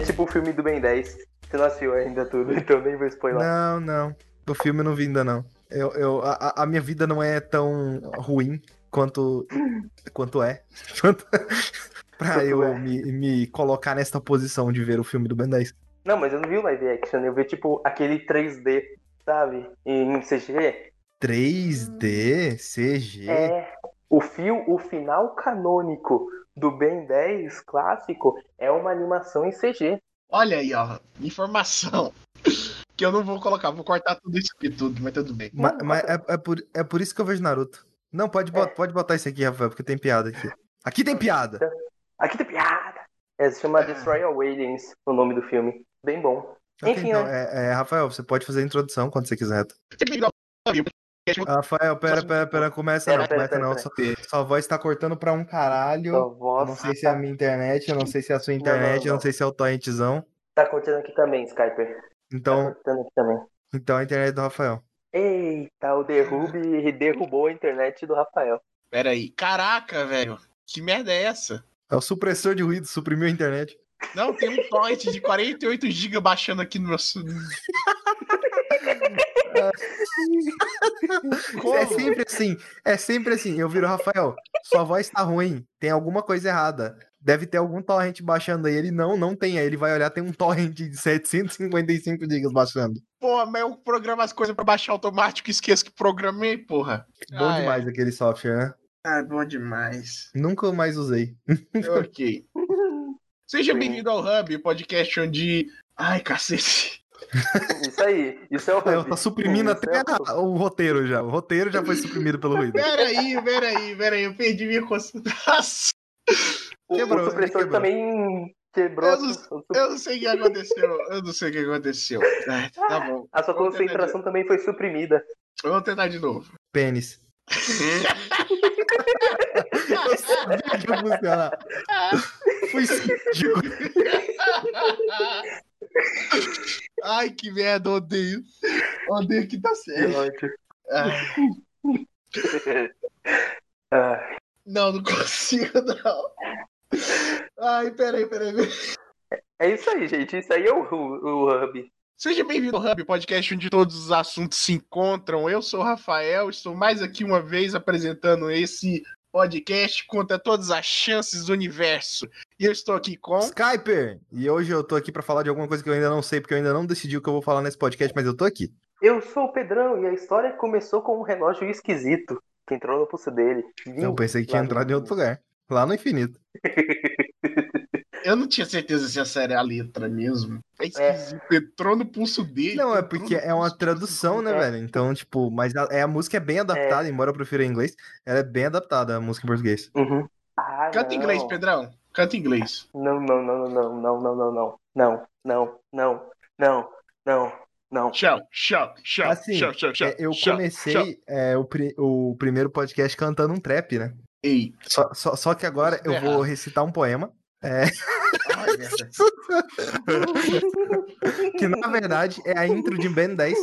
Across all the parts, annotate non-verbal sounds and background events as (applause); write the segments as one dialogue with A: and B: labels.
A: É tipo o filme do Ben 10. Você não assistiu ainda tudo, (laughs) então nem vou spoiler.
B: Não, não. O filme eu não vi ainda, não. Eu, eu, a, a minha vida não é tão ruim quanto, quanto é. (laughs) Quanto, (laughs) pra eu
A: é.
B: Me, me colocar nesta posição de ver o filme do Ben 10.
A: Não, mas eu não vi o live action, eu vi tipo aquele 3D, sabe? Em CG.
B: 3D, CG.
A: É. O fio, o final canônico do Ben 10 clássico é uma animação em CG.
C: Olha aí, ó. Informação. (laughs) Que eu não vou colocar, vou cortar tudo isso aqui tudo, mas tudo bem.
B: Ma- Mas, é, é, por, é por isso que eu vejo Naruto. Não, pode, bot- pode botar isso aqui, Rafael, porque tem piada aqui. Aqui tem piada.
A: Aqui tem piada. É, se chama
C: É.
A: Destroy All Aliens, o nome do filme. Bem bom.
B: Ok,
A: Enfim,
B: então,
A: né?
B: é, é, Rafael, você pode fazer a introdução quando você quiser. Rafael, pera, pera, pera, começa
A: Pera,
B: não,
A: pera,
B: começa
A: pera,
B: não.
A: pera.
B: Sua, sua voz tá cortando pra um caralho.
A: Sua
B: Eu
A: voz
B: não sei se é a minha internet, eu não sei se é a sua internet, eu não
A: não.
B: sei se é o torrentzão.
A: tá cortando aqui também, Skyper. Tá
B: Então,
A: cortando aqui também.
B: então a internet do Rafael.
A: Eita, o derrube derrubou a internet do Rafael.
C: Pera aí. Caraca, velho. Que merda é essa?
B: É o supressor de ruído, suprimiu a internet.
C: Não, tem um torrent de 48 GB baixando aqui no meu. (laughs)
B: É sempre assim, é sempre assim. Eu viro, Rafael, sua voz tá ruim, tem alguma coisa errada. Deve ter algum torrent baixando aí. Ele não, não tem. Aí ele vai olhar, tem um torrent de 755 GB baixando.
C: Porra, mas eu programo as coisas pra baixar automático e esqueço que programei, porra.
B: Bom
C: Ah, é.
B: demais aquele software, né?
C: Ah, bom demais.
B: Nunca mais usei.
C: ok. (laughs) Seja bem-vindo ao Hub, podcast onde. Ai, cacete.
A: Isso aí, isso é o
B: Eu
A: Hub.
B: tá suprimindo
A: Isso
B: até
A: é o
B: o roteiro já. O roteiro já foi suprimido pelo ruído.
C: Peraí, peraí, peraí, eu perdi minha concentração.
A: O,
B: Quebrou,
A: o supressor
B: quebrou.
A: também quebrou.
C: Eu não- Eu não sei o que aconteceu, eu não sei o que aconteceu. Ai, tá bom.
A: A sua
C: Vamos
A: concentração também foi suprimida.
C: Vamos tentar de novo.
B: Pênis. Eu sabia que ia funcionar. Fui síndico. (laughs)
C: Ai, que merda, odeio. Odeio que tá certo. Ai,
A: Ah,
C: não, não consigo, não. Ai, peraí, peraí.
A: é isso aí, gente. Isso aí é o, Hu- o Hub.
C: Seja bem-vindo ao Hub, podcast onde todos os assuntos se encontram. Eu sou o Rafael, estou mais aqui uma vez apresentando esse podcast contra todas as chances do universo. E eu estou aqui com.
B: Skyper! E hoje eu tô aqui pra falar de alguma coisa que eu ainda não sei, porque eu ainda não decidi o que eu vou falar nesse podcast, mas eu tô aqui.
A: Eu sou o Pedrão e a história começou com um relógio esquisito que entrou no pulso dele.
B: Eu pensei que tinha entrado em outro lugar. Lá no infinito. (laughs)
C: Eu não tinha certeza se essa era a letra mesmo. É esquisito. Entrou no pulso dele.
B: Não, é porque é uma tradução, né,
A: É.
B: velho? Então, tipo, mas a, é, a música é bem adaptada, embora eu prefira em inglês, ela é bem adaptada, a música em português.
A: Uhum. Ah,
C: Canta em inglês, Pedrão. Canta em inglês.
A: Não, não, não, não, não, não, não, não, não, não, não, não, não, não.
C: Tchau, tchau, tchau,
B: Assim,
C: tchau, tchau, tchau.
B: É, eu comecei é, o, pri- o primeiro podcast cantando um trap, né?
C: Ei.
B: Só, só, só que agora
C: Isso
B: eu vou
C: errado.
B: recitar um poema,
C: Ai, merda. (laughs)
B: que na verdade é a intro de Ben 10.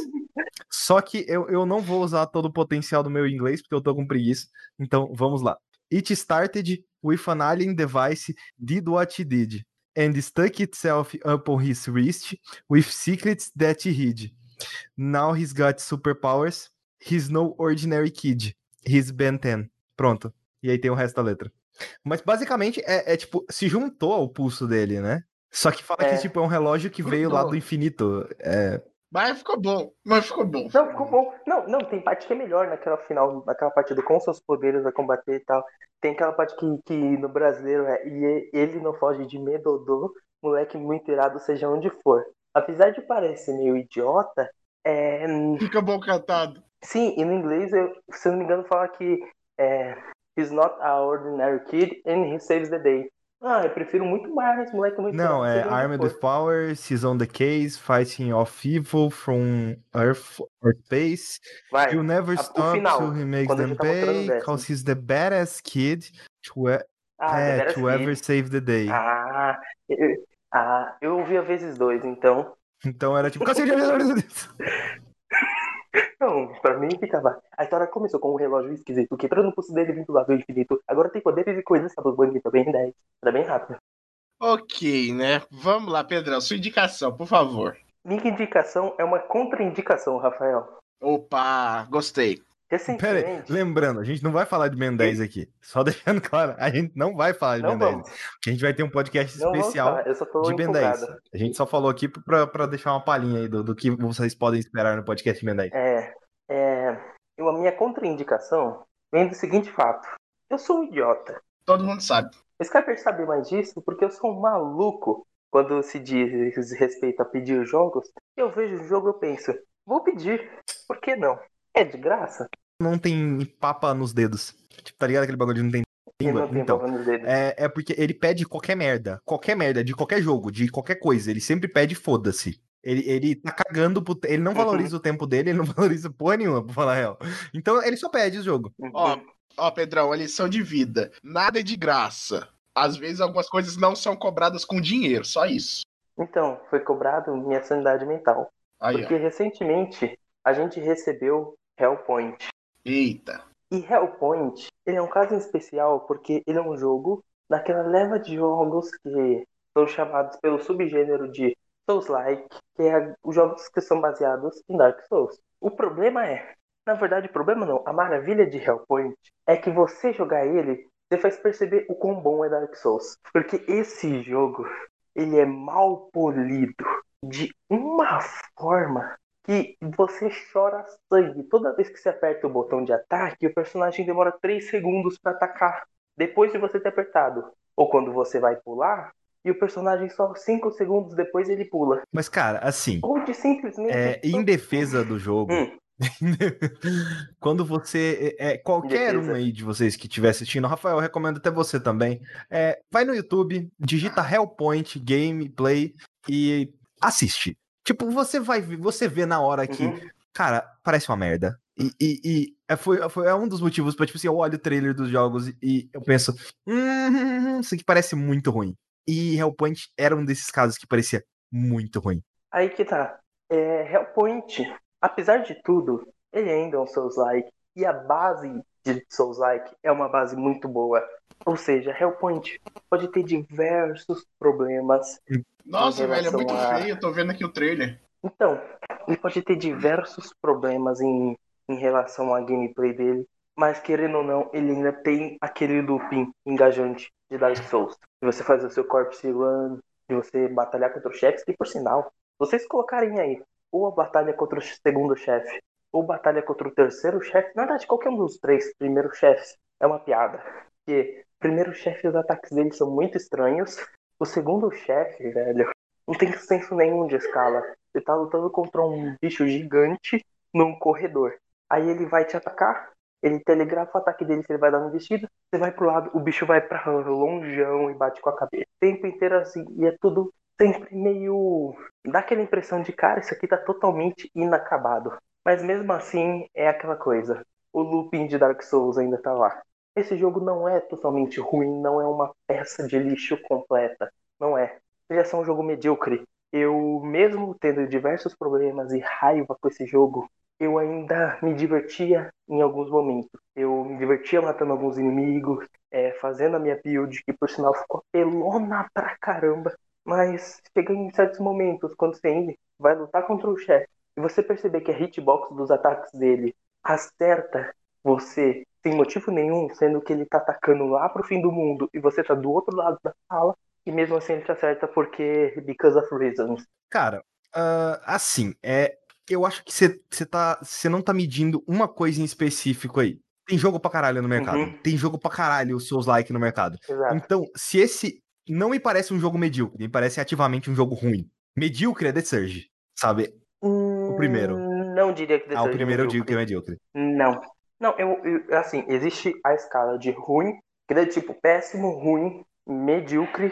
B: Só que eu, eu não vou usar todo o potencial do meu inglês, porque eu tô com preguiça. Então, vamos lá. It started with an alien device did what he did, and stuck itself upon his wrist with secrets that he hid. Now he's got superpowers. He's no ordinary kid. He's Ben 10. Pronto. E aí tem o resto da letra. Mas basicamente é, é, tipo, se juntou ao pulso dele, né? Só que fala
A: É.
B: que tipo, é um relógio que veio lá do infinito. É,
C: Mas ficou bom. Mas ficou bom.
A: Não, ficou bom. Não, não, tem parte que é melhor naquela final, naquela parte do com seus poderes a combater e tal. Tem aquela parte que, que no brasileiro é e ele não foge de medo do moleque muito irado, seja onde for. Apesar de parecer meio idiota, é,
C: Fica bom cantado.
A: Sim, e no inglês, eu, se eu não me engano, fala que é, he's not a ordinary kid and he saves the day. Ah, eu prefiro muito mais, moleque muito
B: Não, é Armed
A: for.
B: with Powers, He's on the Case, Fighting off Evil from Earth or Space.
A: Vai.
B: He'll never
A: a-
B: stop
A: final,
B: till he makes them pay,
A: décimo.
B: cause he's the badass kid to, e-
A: Ah,
B: é, to ever
A: kid.
B: save the day.
A: Ah, eu, ah, eu ouvi a vezes dois, então.
B: Então era tipo. "Cacete, (laughs)
A: Não, pra mim ficava. A história começou com um relógio esquisito que entrou no pulso dele vindo lá do infinito. Agora tem poderes e coisas, sabe? Bonito, bem 10. Era bem rápido.
C: Ok, né? Vamos lá, Pedrão, sua indicação, por favor.
A: Minha indicação é uma contraindicação, Rafael.
C: Opa, gostei.
B: Pera aí, lembrando, a gente não vai falar de Ben 10 aqui. Só (laughs) deixando claro, a gente não vai falar de
A: Não
B: Ben 10.
A: vamos.
B: A gente vai ter um podcast
A: Não
B: especial
A: eu
B: de Ben 10.
A: empolgado.
B: A gente só falou aqui pra, pra deixar uma palhinha aí do, do que vocês podem esperar no podcast de Ben 10.
A: É, é, eu- a minha contraindicação vem do seguinte fato. Eu sou um idiota.
C: Todo mundo sabe.
A: O Skyper sabe mais disso porque eu sou um maluco quando se diz respeito a pedir jogos. Eu vejo o jogo e eu penso, vou pedir. Por que não? É de graça?
B: Não tem papa nos dedos. Tipo, tá ligado aquele bagulho de não tem língua?
A: não tem
B: Então,
A: problema nos dedos.
B: é, é porque ele pede qualquer merda. Qualquer merda, de qualquer jogo, de qualquer coisa. Ele sempre pede foda-se. Ele, ele tá cagando pro. Ele não
A: Uhum.
B: valoriza o tempo dele, ele não (laughs) valoriza porra nenhuma, pra falar a real. Então ele só pede o jogo.
C: Ó, ó, Pedrão, a lição de vida. Nada é de graça. Às vezes algumas coisas não são cobradas com dinheiro, só isso.
A: Então, foi cobrado minha sanidade mental.
C: Aí,
A: Porque
C: ó.
A: recentemente a gente recebeu Hellpoint.
C: Eita.
A: E Hellpoint, ele é um caso em especial porque ele é um jogo daquela leva de jogos que são chamados pelo subgênero de Souls-like, que é os jogos que são baseados em Dark Souls. O problema é, na verdade, o problema não, a maravilha de Hellpoint é que você jogar ele, você faz perceber o quão bom é Dark Souls. Porque esse jogo, ele é mal polido de uma forma que você chora sangue. Toda vez que você aperta o botão de ataque, o personagem demora 3 segundos para atacar. Depois de você ter apertado. Ou quando você vai pular, e o personagem só 5 segundos depois ele pula.
B: Mas, cara, assim,
A: Ou de simplesmente.
B: é, em defesa do jogo,
A: Hum. (laughs)
B: quando você. É, qualquer
A: Defesa.
B: um aí de vocês que estiver assistindo, Rafael, eu recomendo até você também. é, vai no YouTube, digita Hellpoint Gameplay e assiste. Tipo, você vai você vê na hora que,
A: Uhum.
B: cara, parece uma merda. E, e- e é, foi, foi é um dos motivos pra, tipo assim, eu olho o trailer dos jogos e, e eu penso, hum, isso aqui parece muito ruim. E Hellpoint era um desses casos que parecia muito ruim.
A: Aí que tá. É, Hellpoint, apesar de tudo, ele ainda é um Souls-like. E a base de Souls-like é uma base muito boa. Ou seja, Hellpoint pode ter diversos problemas.
C: Nossa,
A: Em
C: velho, é muito
A: relação a-
C: feio. Eu tô vendo aqui o trailer.
A: Então, ele pode ter diversos problemas em, em relação à gameplay dele. Mas querendo ou não, ele ainda tem aquele looping engajante de Dark Souls. De você fazer o seu corpse run, de você batalhar contra os chefes, que por sinal, vocês colocarem aí, ou a batalha contra o segundo chefe, ou batalha contra o terceiro chefe, na verdade, qualquer um dos três primeiros chefes é uma piada. Porque o primeiro chefe, os ataques dele são muito estranhos. O segundo chefe, velho, não tem senso nenhum de escala. Você tá lutando contra um bicho gigante num corredor. Aí ele vai te atacar, ele telegrafa o ataque dele se ele vai dar uma investida, você vai pro lado, o bicho vai pra longeão e bate com a cabeça. O tempo inteiro assim, e é tudo sempre meio. dá aquela impressão de, cara, isso aqui tá totalmente inacabado. Mas mesmo assim, é aquela coisa. O looping de Dark Souls ainda tá lá. Esse jogo não é totalmente ruim, não é uma peça de lixo completa. Não é. Ele é só um jogo medíocre. Eu, mesmo tendo diversos problemas e raiva com esse jogo, eu ainda me divertia em alguns momentos. Eu me divertia matando alguns inimigos, é, fazendo a minha build, que por sinal ficou pelona pra caramba. Mas chega em certos momentos, quando você ainda vai lutar contra o chefe, e você perceber que a hitbox dos ataques dele acerta você sem motivo nenhum, sendo que ele tá atacando lá pro fim do mundo e você tá do outro lado da sala, e mesmo assim ele te acerta porque because of reasons.
B: Cara, ah, assim, é, eu acho que você tá, você não tá medindo uma coisa em específico aí. Tem jogo pra caralho no mercado.
A: Uhum.
B: Tem jogo pra caralho os seus likes no mercado.
A: Exato.
B: Então, se esse não me parece um jogo medíocre, me parece ativamente um jogo ruim. Medíocre é The Surge, sabe?
A: O
B: primeiro.
A: Não diria que The
B: Ah, o
A: Surge é
B: primeiro eu digo que é
A: medíocre. Não. Não, eu, eu- assim, existe a escala de ruim, que é tipo péssimo, ruim, medíocre,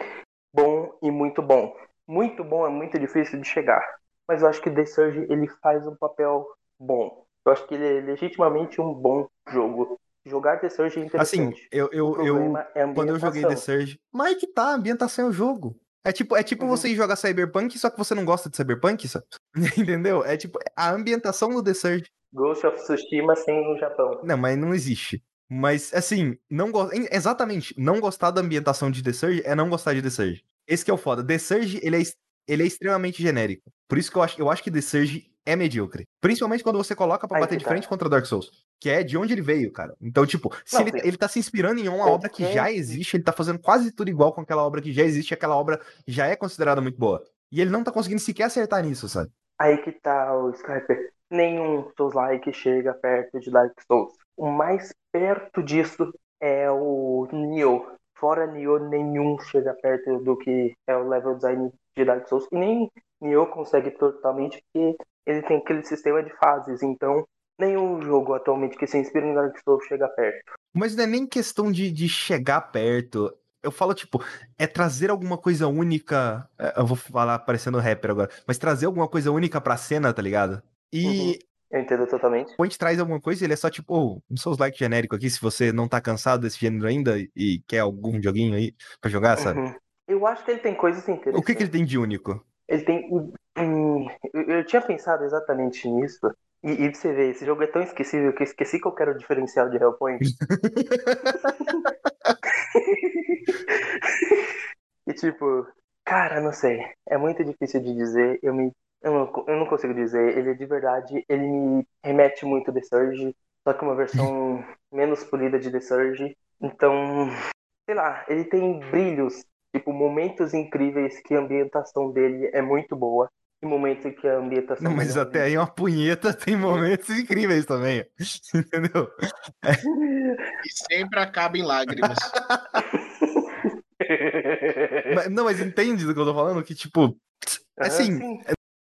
A: bom e muito bom. Muito bom é muito difícil de chegar. Mas eu acho que The Surge ele faz um papel bom. Eu acho que ele é legitimamente um bom jogo. Jogar The Surge é
B: Assim,
A: interessante.
B: eu,
A: o
B: eu, eu
A: problema é a
B: quando eu joguei The. Surge, mas aí que tá, a ambientação é o jogo. É tipo, é tipo
A: Uhum.
B: você jogar Cyberpunk, só que você não gosta de Cyberpunk, sabe? (laughs) Entendeu? É tipo, a ambientação do The Surge.
A: Ghost of Tsushima sem no Japão.
B: Não, mas não existe. Mas, assim, não go... exatamente, não gostar da ambientação de The Surge é não gostar de The Surge. Esse que é o foda. The Surge, ele é, ele é extremamente genérico. Por isso que eu acho, eu acho que The Surge é medíocre. Principalmente quando você coloca para bater de tá. frente contra Dark Souls. Que é de onde ele veio, cara. Então, tipo, se não, ele, ele tá se inspirando em uma obra que já existe, ele tá fazendo quase tudo igual com aquela obra que já existe, aquela obra já é considerada muito boa. E ele não tá conseguindo sequer acertar nisso, sabe?
A: Aí que tá o Skyper. Nenhum Souls-like chega perto de Dark Souls. O mais perto disso é o Nioh. Fora Nioh, nenhum chega perto do que é o level design de Dark Souls. E nem Nioh consegue totalmente, porque ele tem aquele sistema de fases. Então, nenhum jogo atualmente que se inspira em Dark Souls chega perto.
B: Mas não é nem questão de, de chegar perto. Eu falo, tipo, é trazer alguma coisa única. É, eu vou falar parecendo rapper agora, mas trazer alguma coisa única pra cena, tá ligado? E. Uhum.
A: Eu entendo totalmente.
B: Quando gente traz alguma coisa, ele é só tipo, oh, um Souls like genérico aqui, se você não tá cansado desse gênero ainda e quer algum joguinho aí pra jogar, sabe? Uhum.
A: Eu acho que ele tem coisas interessantes.
B: O que, que ele tem de único?
A: Ele tem. Hum, eu tinha pensado exatamente nisso. E, e você vê, esse jogo é tão esquecível que eu esqueci que eu quero o diferencial de Hellpoint. (laughs) (laughs) e tipo, cara, não sei. É muito difícil de dizer. Eu, me, eu, não, eu não consigo dizer. Ele de verdade, ele me remete muito The Surge. Só que uma versão (laughs) menos polida de The Surge. Então, sei lá, ele tem brilhos tipo, momentos incríveis que a ambientação dele é muito boa. E momentos que a ambientação.
B: Não, mas até aí uma punheta tem momentos incríveis também. (laughs) Entendeu?
C: É. E sempre acaba em lágrimas. (laughs)
B: mas, não, mas entende do que eu tô falando? Que, tipo, assim,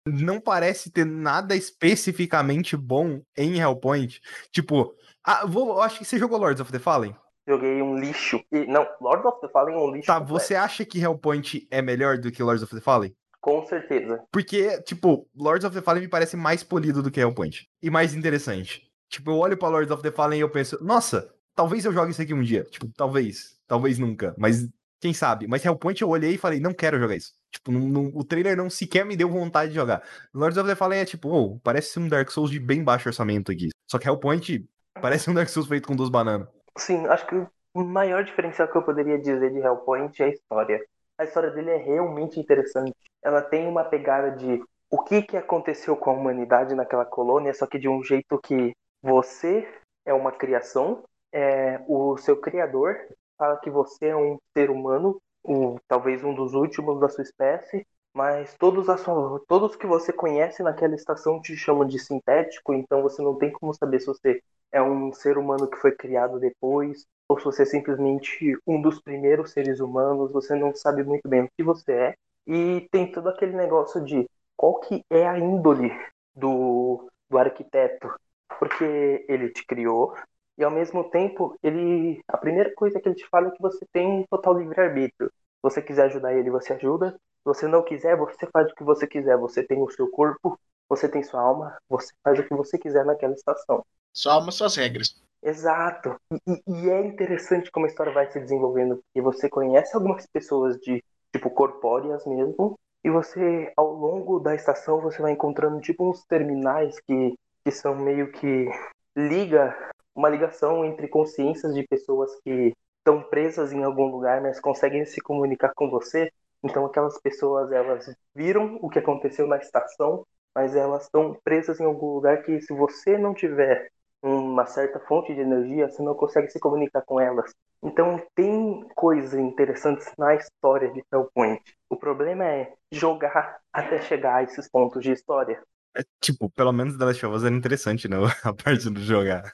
B: não parece ter nada especificamente bom em Hellpoint. Tipo, ah, vou, acho que você jogou Lords of the Fallen?
A: joguei um lixo. E, não, Lord of the Fallen é um lixo.
B: Tá, completo. você acha que Hellpoint é melhor do que Lords of the Fallen?
A: Com certeza.
B: Porque, tipo, Lords of the Fallen me parece mais polido do que Hellpoint. E mais interessante. Tipo, eu olho pra Lords of the Fallen e eu penso, nossa, talvez eu jogue isso aqui um dia. Tipo, talvez. Talvez nunca. Mas quem sabe? Mas Hellpoint eu olhei e falei, não quero jogar isso. Tipo, não, não, o trailer não sequer me deu vontade de jogar. Lords of the Fallen é tipo, oh, parece um Dark Souls de bem baixo orçamento aqui. Só que Hellpoint parece um Dark Souls feito com duas bananas.
A: Sim, acho que o maior diferencial que eu poderia dizer de Hellpoint é a história. A história dele é realmente interessante. Ela tem uma pegada de o que, que aconteceu com a humanidade naquela colônia, só que de um jeito que você é uma criação, é, o seu criador fala que você é um ser humano, um, talvez um dos últimos da sua espécie, mas todos, a sua, todos que você conhece naquela estação te chamam de sintético, então você não tem como saber se você é um ser humano que foi criado depois, ou se você é simplesmente um dos primeiros seres humanos, você não sabe muito bem o que você é. E tem todo aquele negócio de qual que é a índole do, do arquiteto, porque ele te criou e ao mesmo tempo ele a primeira coisa que ele te fala é que você tem um total livre arbítrio. Se você quiser ajudar ele, você ajuda. Se você não quiser, você faz o que você quiser. Você tem o seu corpo, você tem sua alma, você faz o que você quiser naquela estação.
C: Sua alma, suas regras.
A: Exato. E, e, é interessante como a história vai se desenvolvendo, porque você conhece algumas pessoas de tipo corpóreas mesmo, e você ao longo da estação você vai encontrando tipo uns terminais que, que são meio que liga uma ligação entre consciências de pessoas que estão presas em algum lugar, mas conseguem se comunicar com você. Então aquelas pessoas elas viram o que aconteceu na estação, mas elas estão presas em algum lugar que se você não tiver uma certa fonte de energia, você não consegue se comunicar com elas. Então tem coisas interessantes na história de Hellpoint. O problema é jogar até chegar a esses pontos de história.
B: É, tipo, pelo menos The Last of Us era interessante, né? (laughs) A parte do jogar.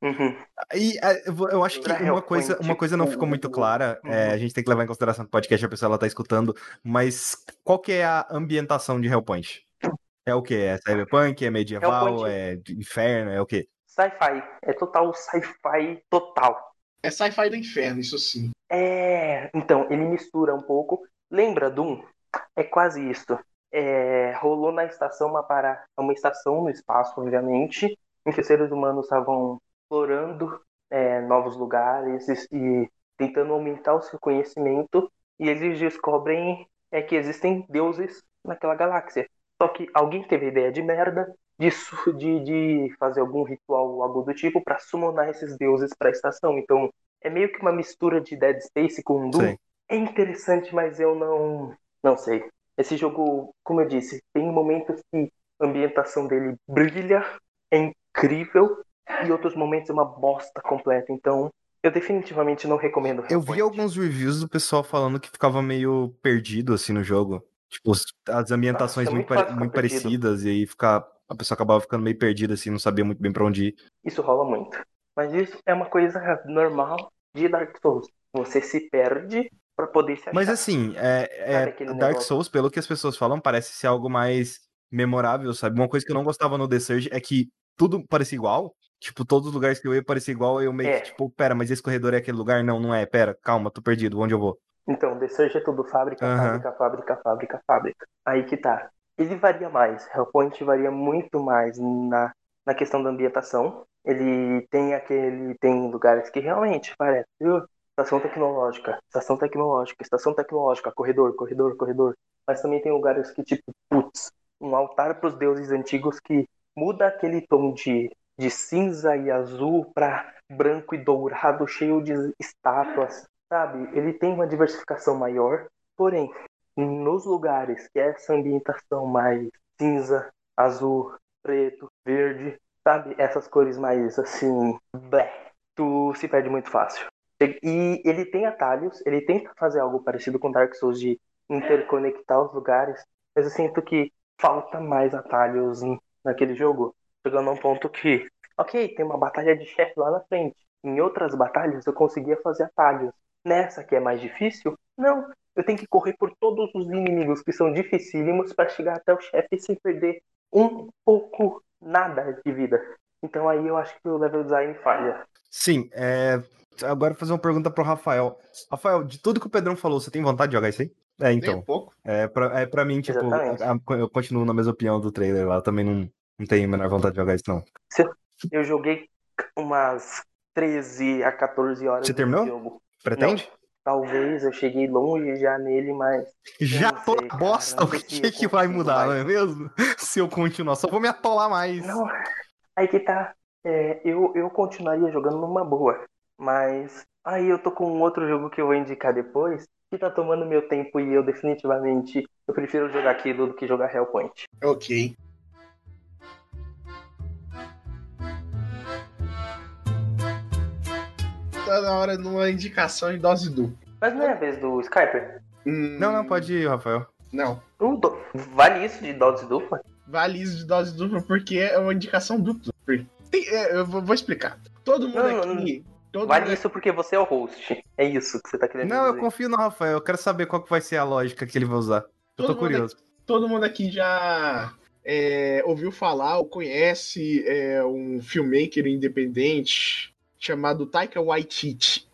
A: Uhum.
B: E é, eu acho que uma coisa, uma coisa não ficou muito clara. Uhum. É, a gente tem que levar em consideração que o podcast a pessoa ela tá escutando, mas qual que é a ambientação de Hellpoint? É o que? É cyberpunk? É medieval? Hellpoint. É inferno? É o que?
A: Sci-fi. É total sci-fi total.
C: É sci-fi do inferno, isso sim.
A: É. Então, ele mistura um pouco. Lembra Doom? É quase isso. É, rolou na estação uma para uma estação no espaço, obviamente, em que os seres humanos estavam explorando é, novos lugares e, e, tentando aumentar o seu conhecimento. E eles descobrem é, que existem deuses naquela galáxia. Só que alguém teve ideia de merda disso, de, de fazer algum ritual algo do tipo para summonar esses deuses para a estação. Então é meio que uma mistura de Dead Space com Doom. Sim. é interessante, mas eu não, não sei. Esse jogo, como eu disse, tem momentos que a ambientação dele brilha, é incrível, e outros momentos é uma bosta completa. Então, eu definitivamente não recomendo.
B: Eu vi alguns reviews do pessoal falando que ficava meio perdido assim no jogo. Tipo, as ambientações Nossa, é muito, muito, muito parecidas e aí fica, a pessoa acabava ficando meio perdida assim, não sabia muito bem para onde ir.
A: Isso rola muito. Mas isso é uma coisa normal de Dark Souls. Você se perde para poder se achar.
B: Mas assim, é, é Dark? Souls, pelo que as pessoas falam, parece ser algo mais memorável, sabe? Uma coisa que eu não gostava no The Surge é que tudo parecia igual. Tipo, todos os lugares que eu ia parecia igual, eu meio é. que, tipo, pera, mas esse corredor é aquele lugar? Não, não é, pera, calma, tô perdido, onde eu vou?
A: Então, The Surge é tudo fábrica, uhum. fábrica, fábrica, fábrica, fábrica. Aí que tá. Ele varia mais, Hellpoint varia muito mais na, na questão da ambientação. Ele tem aquele. Tem lugares que realmente parece. Viu? Estação tecnológica, estação tecnológica, estação tecnológica, corredor, corredor, corredor. Mas também tem lugares que, tipo, putz, um altar para os deuses antigos que muda aquele tom de, de cinza e azul para branco e dourado, cheio de estátuas, sabe? Ele tem uma diversificação maior, porém, nos lugares que essa ambientação mais cinza, azul, preto, verde, sabe? Essas cores mais assim, blé, tu se perde muito fácil. E ele tem atalhos, ele tenta fazer algo parecido com Dark Souls de interconectar os lugares, mas eu sinto que falta mais atalhos naquele jogo, chegando a um ponto que, ok, tem uma batalha de chefe lá na frente. Em outras batalhas eu conseguia fazer atalhos. Nessa que é mais difícil, não. Eu tenho que correr por todos os inimigos que são dificílimos para chegar até o chefe sem perder um pouco nada de vida. Então aí eu acho que o level design falha.
B: Sim, é... agora vou fazer uma pergunta pro Rafael. Rafael, de tudo que o Pedrão falou, você tem vontade de jogar isso aí? É, então. Um pouco. É, pra, é, pra mim, tipo, a, eu continuo na mesma opinião do trailer lá. Eu também não, não tenho a menor vontade de jogar isso, não.
A: Eu joguei umas 13 a 14 horas.
B: Você terminou? Jogo. Pretende?
A: Não, talvez eu cheguei longe já nele, mas.
B: Já tô na bosta, o que, que vai mudar, mais. não é mesmo? Se eu continuar, só vou me atolar mais.
A: Não, aí que tá. É, eu, eu continuaria jogando numa boa, mas aí eu tô com um outro jogo que eu vou indicar depois, que tá tomando meu tempo e eu definitivamente eu prefiro jogar aquilo do que jogar Hellpoint.
C: Ok. Tá na hora de uma indicação em dose dupla.
A: Mas não é a vez do Skyper?
B: Hum... Não, não, pode ir, Rafael.
C: Não.
A: Do... Vale isso de dose dupla?
C: Vale isso de dose dupla porque é uma indicação dupla. Tem, é, eu vou, explicar. Todo mundo não, aqui. Não
A: Todo vale isso porque você é o host. É isso que você tá querendo
B: Não, dizer. eu confio no Rafael. Eu quero saber qual que vai ser a lógica que ele vai usar. Eu todo tô curioso.
C: Aqui, todo mundo aqui já é, ouviu falar ou conhece é, um filmmaker independente chamado Taika Waititi.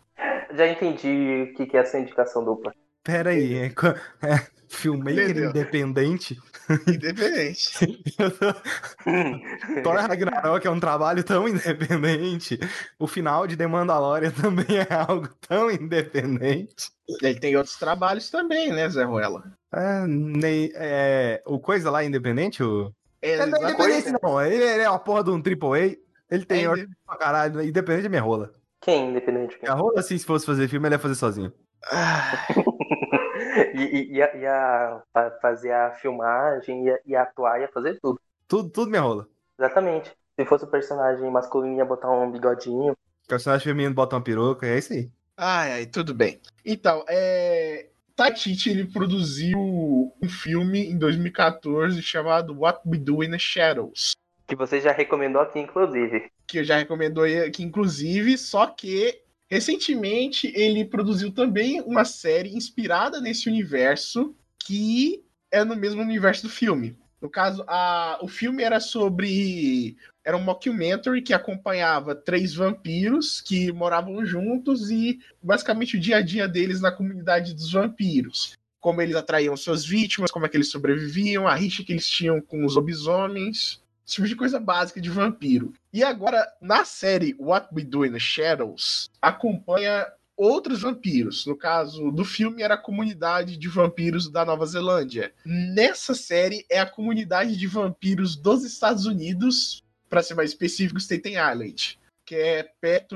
A: Já entendi o que é essa indicação dupla.
B: Pera aí, é, é, filmmaker Entendeu? independente?
C: Independente. (laughs) (laughs)
B: Thor Ragnarok é um trabalho tão independente. O final de The Mandalorian (laughs) também é algo tão independente.
C: Ele tem outros trabalhos também, né, Zé Ruela?
B: É, nem, é, o Coisa lá é independente? O...
C: É,
B: é independente não, ele, ele, é uma porra de um AAA. Ele tem é independente. pra caralho, independente é minha rola.
A: Quem independente?
B: Quem? A rola, assim, se fosse fazer filme, ele ia fazer sozinho.
A: Ah. (laughs) e, ia, ia, fazer a filmagem, ia, ia atuar, ia fazer tudo.
B: Tudo, tudo minha rola.
A: Exatamente. Se fosse o personagem masculino, ia botar um bigodinho. O
B: personagem feminino bota uma peruca, é isso aí.
C: Ai, ai, tudo bem. Então, é. Tatiti, ele produziu um filme em 2014 chamado What We Do in the Shadows.
A: Que você já recomendou aqui, inclusive.
C: Que eu já recomendou aqui, inclusive, só que Recentemente, ele produziu também uma série inspirada nesse universo, que é no mesmo universo do filme. No caso, a, o filme era sobre. Era um mockumentary que acompanhava três vampiros que moravam juntos e basicamente o dia a dia deles na comunidade dos vampiros. Como eles atraíam suas vítimas, como é que eles sobreviviam, a rixa que eles tinham com os lobisomens. Esse tipo de coisa básica de vampiro. E agora, na série What We Do in the Shadows, acompanha outros vampiros. No caso do filme, era a comunidade de vampiros da Nova Zelândia. Nessa série, é a comunidade de vampiros dos Estados Unidos, para ser mais específico, Staten Island, que é perto,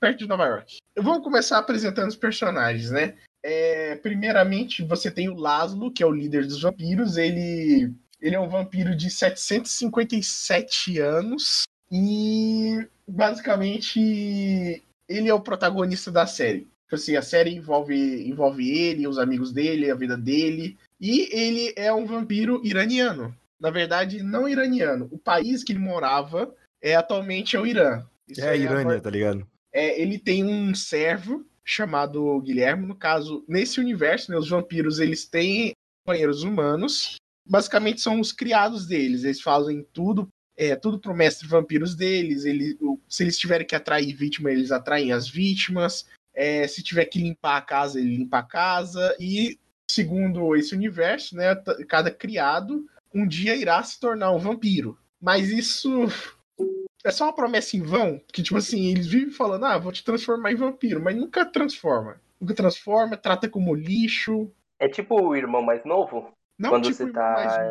C: perto de Nova York. Vamos começar apresentando os personagens, né? É, primeiramente, você tem o Laszlo, que é o líder dos vampiros. Ele, ele é um vampiro de 757 anos. E basicamente ele é o protagonista da série. Tipo assim, a série envolve, envolve ele, os amigos dele, a vida dele. E ele é um vampiro iraniano. Na verdade, não iraniano. O país que ele morava é atualmente é o Irã.
B: Isso é a Irânia, a... tá ligado?
C: É, ele tem um servo chamado Guilherme. No caso, nesse universo, né, os vampiros eles têm companheiros humanos. Basicamente são os criados deles. Eles fazem tudo, é, tudo pro mestre vampiros deles. Ele, se eles tiverem que atrair vítima, eles atraem as vítimas. É, se tiver que limpar a casa, ele limpa a casa. E segundo esse universo, né, cada criado um dia irá se tornar um vampiro. Mas isso é só uma promessa em vão, que tipo assim, eles vivem falando, ah, vou te transformar em vampiro, mas nunca transforma. Nunca transforma, trata como lixo.
A: É tipo o irmão mais novo?
C: Não
A: Quando
C: tipo
A: você tá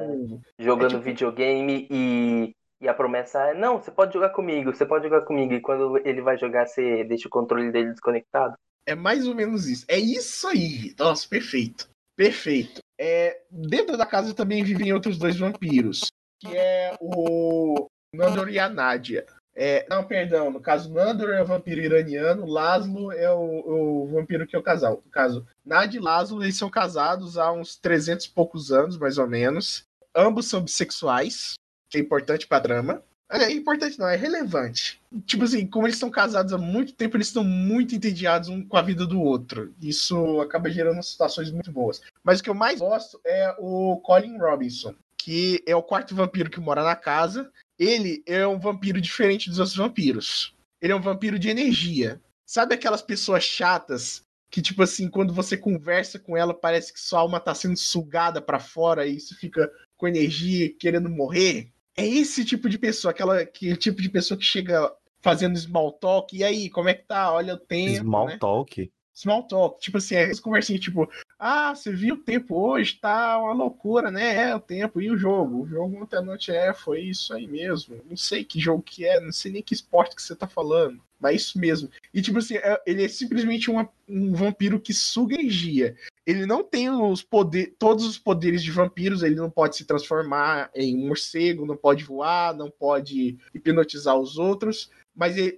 A: jogando é tipo... videogame e, e a promessa é, não, você pode jogar comigo, você pode jogar comigo. E quando ele vai jogar, você deixa o controle dele desconectado.
C: É mais ou menos isso. É isso aí. Nossa, perfeito. Perfeito. É, dentro da casa também vivem outros dois vampiros, que é o Nandor e a Nádia. É, não, perdão, no caso, Nandor é o vampiro iraniano, Laszlo é o, o vampiro que é o casal. No caso, Nádia e Laszlo, eles são casados há uns 300 e poucos anos, mais ou menos. Ambos são bissexuais, que é importante pra trama. É importante não, é relevante. Tipo assim, como eles estão casados há muito tempo, eles estão muito entediados um com a vida do outro. Isso acaba gerando situações muito boas. Mas o que eu mais gosto é o Colin Robinson, que é o quarto vampiro que mora na casa. Ele é um vampiro diferente dos outros vampiros. Ele é um vampiro de energia. Sabe aquelas pessoas chatas que, tipo assim, quando você conversa com ela, parece que sua alma tá sendo sugada para fora e isso fica com energia, querendo morrer? É esse tipo de pessoa, aquela que, tipo de pessoa que chega fazendo small talk. E aí, como é que tá? Olha o tempo.
B: Small
C: né?
B: talk?
C: Small talk. Tipo assim, é conversinha tipo, ah, você viu o tempo hoje? Tá uma loucura, né? É o tempo. E o jogo? O jogo ontem à noite é, foi isso aí mesmo. Não sei que jogo que é, não sei nem que esporte que você tá falando. Mas isso mesmo. E tipo assim, é, ele é simplesmente uma, um vampiro que suga energia. Ele não tem os poder, todos os poderes de vampiros, ele não pode se transformar em um morcego, não pode voar, não pode hipnotizar os outros, mas ele,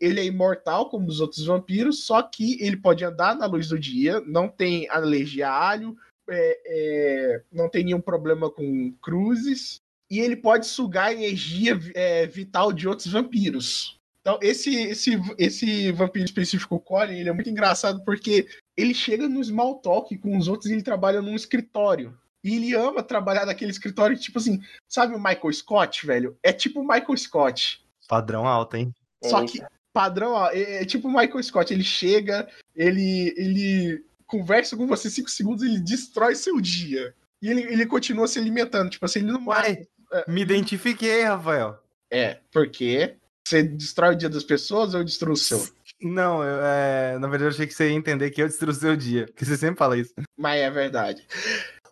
C: ele, é imortal como os outros vampiros, só que ele pode andar na luz do dia, não tem alergia a alho, é, é, não tem nenhum problema com cruzes, e ele pode sugar energia é, vital de outros vampiros. Então, esse, esse, esse vampiro específico, Colin, ele é muito engraçado porque ele chega no small talk com os outros e ele trabalha num escritório. E ele ama trabalhar naquele escritório, tipo assim, sabe o Michael Scott, velho? É tipo o Michael Scott.
B: Padrão alto, hein?
C: Só que padrão, ó, é, é tipo o Michael Scott, ele chega, ele, ele conversa com você cinco segundos, ele destrói seu dia. E ele, ele continua se alimentando, tipo assim, ele não
B: Uai, é, me identifiquei, Rafael.
C: É, porque você destrói o dia das pessoas ou eu destruo o seu?
B: Não, eu, é, na verdade eu achei que você ia entender que eu destruo o seu dia, porque você sempre fala isso.
C: Mas é verdade.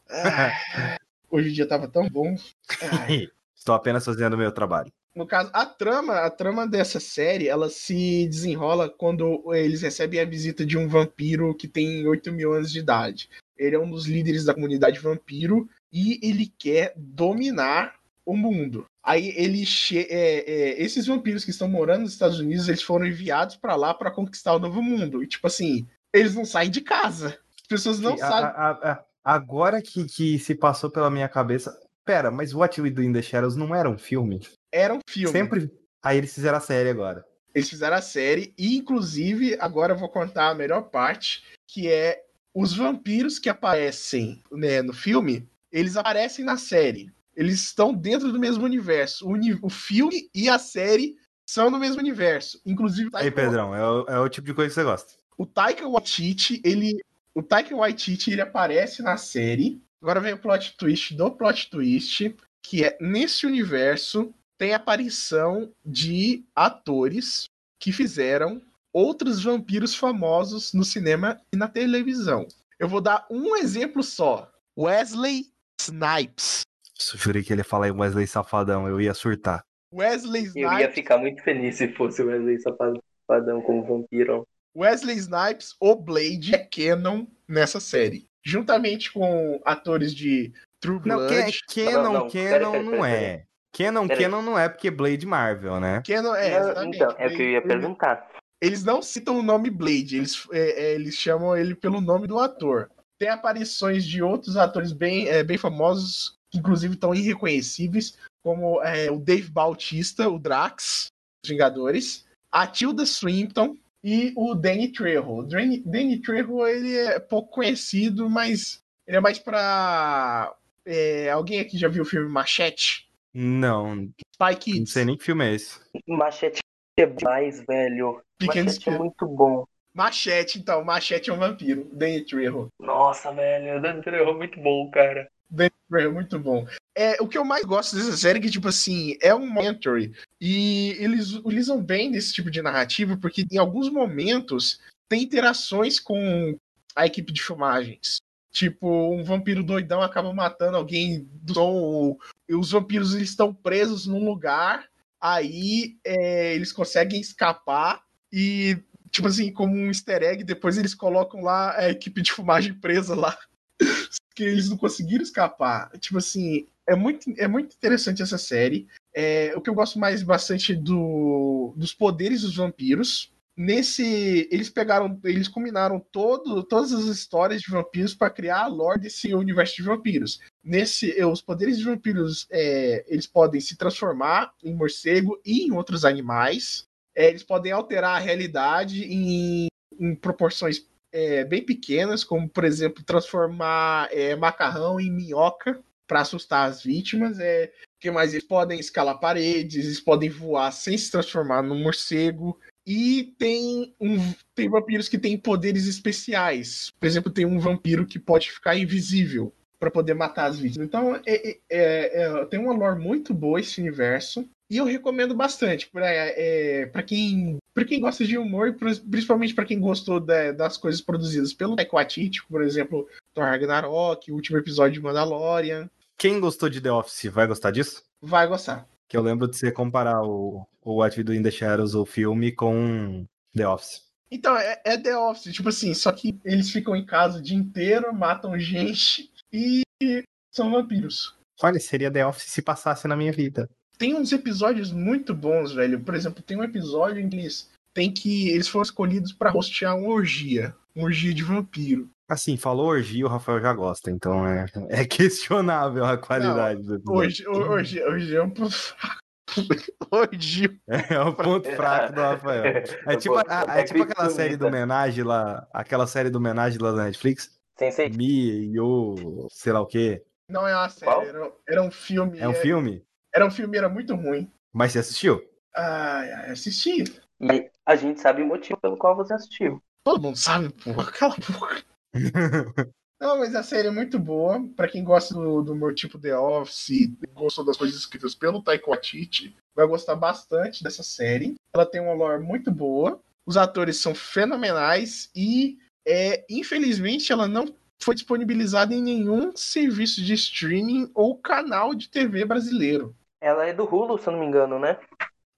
C: (laughs) hoje o dia tava tão bom. (laughs)
B: Estou apenas fazendo o meu trabalho.
C: No caso, a trama, a trama dessa série, ela se desenrola quando eles recebem a visita de um vampiro que tem 8 mil anos de idade. Ele é um dos líderes da comunidade vampiro e ele quer dominar o mundo. Aí ele é, é, esses vampiros que estão morando nos Estados Unidos, eles foram enviados para lá para conquistar o novo mundo. E tipo assim, eles não saem de casa. As pessoas não sabem.
B: A, a, agora que, que se passou pela minha cabeça, pera, mas What We Do in the Shadows não era um filme?
C: era um filme.
B: Sempre. Aí eles fizeram a série agora.
C: Eles fizeram a série, e inclusive, agora eu vou contar a melhor parte, que é os vampiros que aparecem né, no filme, eles aparecem na série. Eles estão dentro do mesmo universo. O, uni o filme e a série são no mesmo universo. Inclusive.
B: Aí, Pedrão, é o, é o tipo de coisa que você gosta.
C: O Taika Waititi, ele. O Taika Waititi, ele aparece na série. Agora vem o plot twist do plot twist, que é nesse universo tem aparição de atores que fizeram outros vampiros famosos no cinema e na televisão. Eu vou dar um exemplo só. Wesley Snipes.
B: Jurei que ele ia falar Wesley Safadão, eu ia surtar.
C: Wesley Snipes.
A: Eu ia ficar muito feliz se fosse Wesley Safadão como vampiro.
C: Wesley Snipes, o Blade, é canon nessa série. Juntamente com atores de True
B: Não,
C: Blood.
B: que, Canon,
A: Não, não,
B: Canon
A: pera, pera,
B: não é. Canon,
A: Pera aí.
B: Canon não é porque Blade Marvel, né?
C: Canon, é,
A: Não,
C: exatamente.
A: então, é o que eu ia perguntar.
C: Eles não citam o nome Blade, eles, é, é, eles chamam ele pelo nome do ator. Tem aparições de outros atores bem, é, bem famosos, que inclusive estão irreconhecíveis, como é, o Dave Bautista, o Drax, dos Vingadores, a Tilda Swinton e o Danny Trejo. O Danny, Danny Trejo ele é pouco conhecido, mas ele é mais pra. é, alguém aqui já viu o filme Machete?
B: Não,
C: Spy
B: não
C: Kids.
B: sei nem que filme é esse.
A: Machete é demais, velho.
C: Pequeno
A: Machete é muito bom.
C: Machete, então. Machete é um vampiro. Danny Trejo.
A: Nossa, velho. O Dan Trejo é muito bom, cara.
C: Muito bom. É, o que eu mais gosto dessa série é que, tipo assim, é um mentory. E eles utilizam bem desse tipo de narrativa, porque em alguns momentos tem interações com a equipe de filmagens. Tipo, um vampiro doidão acaba matando alguém do ou- Os vampiros eles estão presos num lugar, aí é, eles conseguem escapar e, tipo assim, como um easter egg, depois eles colocam lá a equipe de filmagem presa lá que eles não conseguiram escapar. Tipo assim, é muito, é muito interessante essa série. É, o que eu gosto mais bastante do, dos poderes dos vampiros. Nesse, eles pegaram, eles combinaram todo, todas as histórias de vampiros para criar a lore desse universo de vampiros. Nesse, eh, os poderes de vampiros, é, eles podem se transformar em morcego e em outros animais. É, eles podem alterar a realidade em, em proporções é, bem pequenas, como por exemplo transformar é, macarrão em minhoca para assustar as vítimas. É, que mais? Eles podem escalar paredes, eles podem voar sem se transformar num morcego. E tem, um, tem vampiros que têm poderes especiais. Por exemplo, tem um vampiro que pode ficar invisível para poder matar as vítimas. Então, é, é, é, tem uma lore muito boa esse universo. E eu recomendo bastante para é, pra quem, pra quem gosta de humor, e pra- principalmente para quem gostou da- das coisas produzidas pelo Taika Waititi, por exemplo, Thor Ragnarok, o último episódio de Mandalorian.
B: Quem gostou de The Office vai gostar disso?
C: Vai gostar.
B: Que eu lembro de você comparar o, o What We Do in the Shadows, o filme, com The Office.
C: Então, é, é The Office, tipo assim, só que eles ficam em casa o dia inteiro, matam gente e são vampiros.
B: Olha, seria The Office se passasse na minha vida.
C: Tem uns episódios muito bons, velho. Por exemplo, tem um episódio em que eles tem que. Eles foram escolhidos pra hostear uma orgia. Uma orgia de vampiro.
B: Assim, falou orgia, o Rafael já gosta, então é, é questionável a qualidade do episódio.
C: Hoje, hoje, hoje é um ponto fraco. (laughs) Orgia.
B: É o ponto fraco do Rafael. (laughs) É tipo, a- é tipo aquela série do Menage lá, aquela série do Menage lá da Netflix.
A: Sensei,
B: Mi, Yo, sei lá o quê.
C: Não é uma série, era, era um filme.
B: É um filme?
C: Era um filme, era muito ruim.
B: Mas você assistiu?
C: Ai, assisti.
A: e a gente sabe o motivo pelo qual você assistiu.
C: Todo mundo sabe, porra. Cala a boca. (laughs) Não, mas a série é muito boa. Pra quem gosta do, do meu tipo The Office, gostou das coisas escritas pelo Taika Waititi, vai gostar bastante dessa série. Ela tem uma lore muito boa. Os atores são fenomenais e, é, infelizmente, ela não foi disponibilizada em nenhum serviço de streaming ou canal de TV brasileiro.
A: Ela é do Hulu, se eu não me engano, né?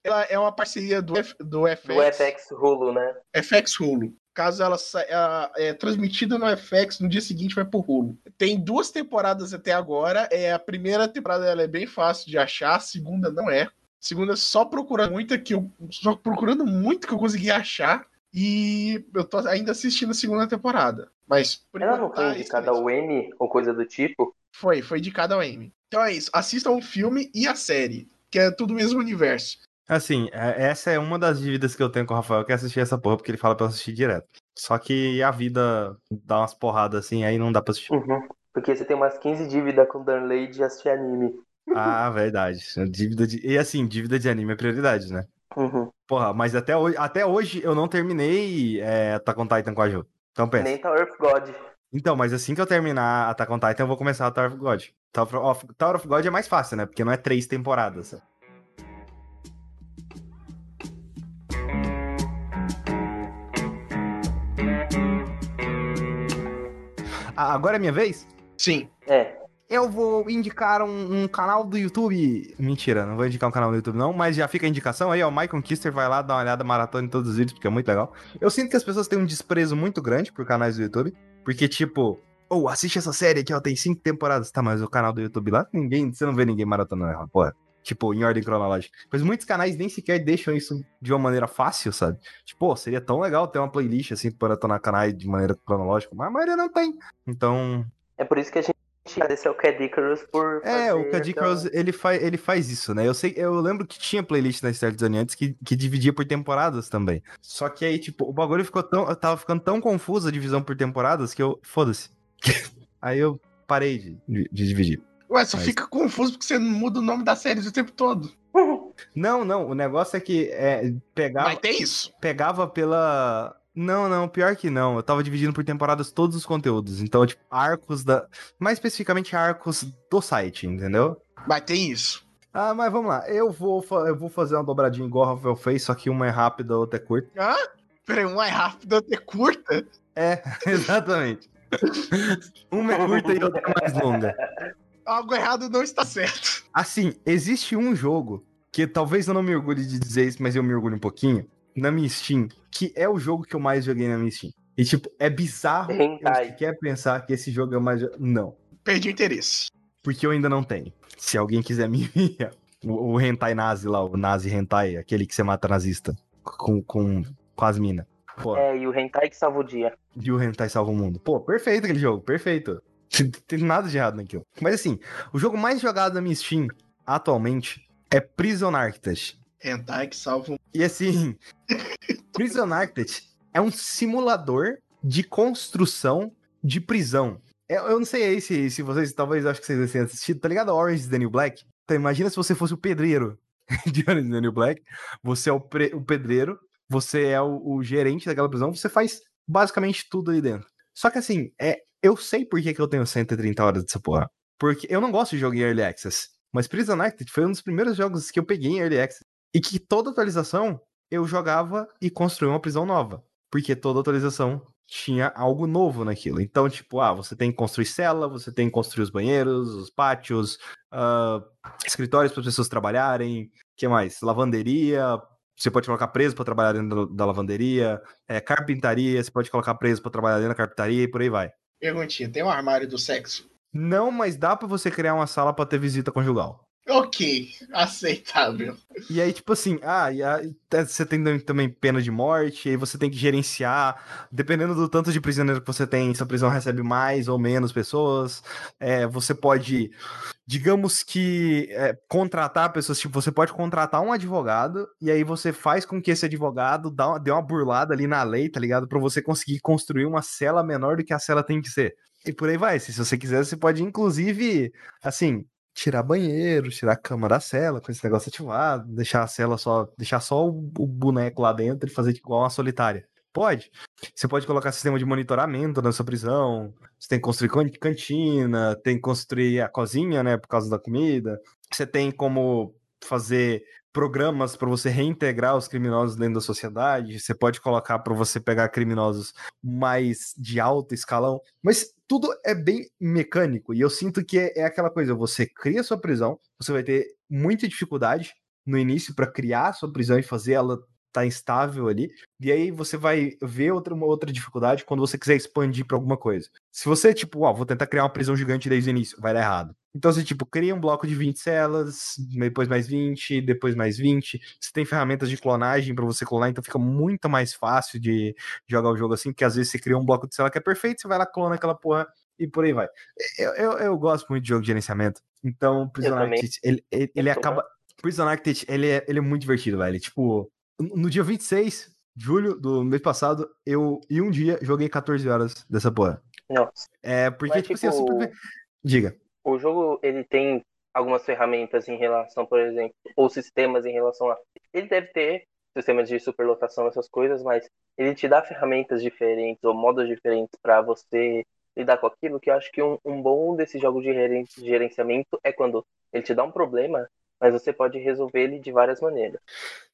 C: Ela é uma parceria do, F, do FX,
A: Do FX Hulu, né?
C: FX Hulu. Caso ela saia é, transmitida no FX, no dia seguinte vai pro Hulu. Tem duas temporadas até agora. É, a primeira temporada ela é bem fácil de achar, a segunda não é. A segunda só procurando muito que eu só procurando muito que eu consegui achar. E eu tô ainda assistindo a segunda temporada. Mas por
A: Ela não foi
C: tá
A: indicada ao M ou coisa do tipo?
C: Foi, foi indicada ao Emmy. Então é isso. Assistam o filme e a série, que é tudo o mesmo universo.
B: Assim, é- essa é uma das dívidas que eu tenho com o Rafael, que é assistir essa porra, porque ele fala pra eu assistir direto. Só que a vida dá umas porradas assim, aí não dá pra assistir.
A: Uhum. Porque você tem umas 15 dívidas com Darnley de assistir anime. (laughs)
B: Ah, verdade. Dívida de... E assim, dívida de anime é prioridade, né?
A: Uhum.
B: Porra, mas até hoje, até hoje eu não terminei é, Attack on Titan com a Ju. Então pensa.
A: Nem Tower of God.
B: Então, mas assim que eu terminar Attack on Titan, eu vou começar a Tower of God. Tower of, Tower of God é mais fácil, né? Porque não é três temporadas. Ah, agora é minha vez?
C: Sim.
A: É.
B: Eu vou indicar um, um canal do YouTube. Mentira, não vou indicar um canal do YouTube, não, mas já fica a indicação aí, ó. O Michael Kister vai lá dar uma olhada maratona em todos os vídeos, porque é muito legal. Eu sinto que as pessoas têm um desprezo muito grande por canais do YouTube. Porque, tipo, ou oh, assiste essa série aqui, ó, tem cinco temporadas. Tá, mas o canal do YouTube lá, ninguém, você não vê ninguém maratonando ela, porra. Tipo, em ordem cronológica. Mas muitos canais nem sequer deixam isso de uma maneira fácil, sabe? Tipo, seria tão legal ter uma playlist assim para maratonar canais de maneira cronológica, mas a maioria não tem. Então.
A: É por isso que a gente agradeceu o Cad Icarus por.
B: É, o Cad Icarus, ele, faz, ele faz isso, né? Eu sei, eu lembro que tinha playlist na Star Zone antes que, que dividia por temporadas também. Só que aí, tipo, o bagulho ficou tão. Tava ficando tão confuso a divisão por temporadas que eu. Foda-se. (laughs) aí eu parei de, de, de dividir.
C: Ué, só Mas... fica confuso porque você não muda o nome da série o tempo todo. (laughs)
B: Não, não, o negócio é que é, pegava.
C: Mas tem isso.
B: Pegava pela. Não, não, pior que não. Eu tava dividindo por temporadas todos os conteúdos. Então, tipo, arcos da. Mais especificamente, arcos do site, entendeu?
C: Mas tem isso.
B: Ah, mas vamos lá. Eu vou, eu vou fazer uma dobradinha igual o Rafael fez, só que uma é rápida, a outra é curta.
C: Ah? Peraí, uma é rápida, a outra é curta?
B: É, (laughs) exatamente. uma é curta e outra é mais longa
C: algo errado não está certo.
B: Assim, existe um jogo que talvez eu não me orgulhe de dizer isso, mas eu me orgulho um pouquinho, na minha Steam, que é o jogo que eu mais joguei na minha Steam. E, tipo, é bizarro
A: Hentai.
B: quer pensar que esse jogo é o mais. Não.
C: Perdi o interesse.
B: Porque eu ainda não tenho. Se alguém quiser me. (laughs) o, o Hentai Nazi lá, o Nazi Hentai, aquele que você mata nazista. Com, com, com as minas.
A: É, e o Hentai que salva o dia.
B: E o Hentai salva o mundo. Pô, perfeito aquele jogo, perfeito. Não tem nada de errado naquilo. Mas assim, o jogo mais jogado na minha Steam atualmente é Prison Architect.
C: Hentai que salva.
B: E assim, (laughs) Prison Architect é um simulador de construção de prisão. Eu, eu não sei aí se, se vocês, talvez acho que vocês tenham assistido, tá ligado? Orange is the New Black? Então imagina se você fosse o pedreiro (laughs) de Orange is the New Black. Você é o, pre, o pedreiro, você é o, o gerente daquela prisão, você faz basicamente tudo ali dentro. Só que assim, é, eu sei por que, que eu tenho 130 horas dessa porra. Porque eu não gosto de jogo em Early Access. Mas Prison Architect foi um dos primeiros jogos que eu peguei em Early Access. E que toda atualização eu jogava e construía uma prisão nova. Porque toda atualização tinha algo novo naquilo. Então, tipo, ah, você tem que construir cela, você tem que construir os banheiros, os pátios, uh, escritórios para as pessoas trabalharem, que mais? Lavanderia, você pode colocar preso para trabalhar dentro da lavanderia, é, carpintaria, você pode colocar preso para trabalhar dentro da carpintaria e por aí vai.
C: Perguntinha, tem um armário do sexo?
B: Não, mas dá para você criar uma sala para ter visita conjugal.
C: Ok, aceitável.
B: E aí, tipo assim, ah, e aí, você tem também pena de morte, aí você tem que gerenciar, dependendo do tanto de prisioneiro que você tem, se a prisão recebe mais ou menos pessoas, é, você pode, digamos que, é, contratar pessoas, tipo, você pode contratar um advogado, e aí você faz com que esse advogado dá uma, dê uma burlada ali na lei, tá ligado? Pra você conseguir construir uma cela menor do que a cela tem que ser. E por aí vai. Se você quiser, você pode, inclusive, assim, tirar banheiro, tirar a cama da cela com esse negócio ativado, deixar a cela só, deixar só o, o boneco lá dentro e fazer igual uma solitária. Pode. Você pode colocar sistema de monitoramento na sua prisão. Você tem que construir cantina, tem que construir a cozinha, né, por causa da comida. Você tem como fazer programas para você reintegrar os criminosos dentro da sociedade. Você pode colocar para você pegar criminosos mais de alto escalão. Mas tudo é bem mecânico. E eu sinto que é, é aquela coisa: você cria sua prisão, você vai ter muita dificuldade no início para criar sua prisão e fazer ela tá instável ali. E aí você vai ver outra, uma outra dificuldade quando você quiser expandir para alguma coisa. Se você, tipo, ó, vou tentar criar uma prisão gigante desde o início, vai dar errado. Então você, tipo, cria um bloco de 20 celas, depois mais 20, depois mais 20. Você tem ferramentas de clonagem para você clonar, então fica muito mais fácil de jogar o jogo assim, porque às vezes você cria um bloco de cela que é perfeito, você vai lá, clona aquela porra e por aí vai. Eu, eu, eu gosto muito de jogo de gerenciamento. Então, Prison Architect, ele, ele, ele acaba. Prison Architect, ele é, ele é muito divertido, velho. Tipo, no dia 26 de julho do mês passado, eu, em um dia, joguei 14 horas dessa porra.
A: Nossa.
B: É, porque, Mas, tipo, tipo, assim, eu simplesmente... Diga.
A: O jogo, ele tem algumas ferramentas em relação, por exemplo, ou sistemas em relação a... Ele deve ter sistemas de superlotação, essas coisas, mas ele te dá ferramentas diferentes ou modos diferentes para você lidar com aquilo, que eu acho que um, um bom desse jogo de gerenciamento é quando ele te dá um problema mas você pode resolver ele de várias maneiras.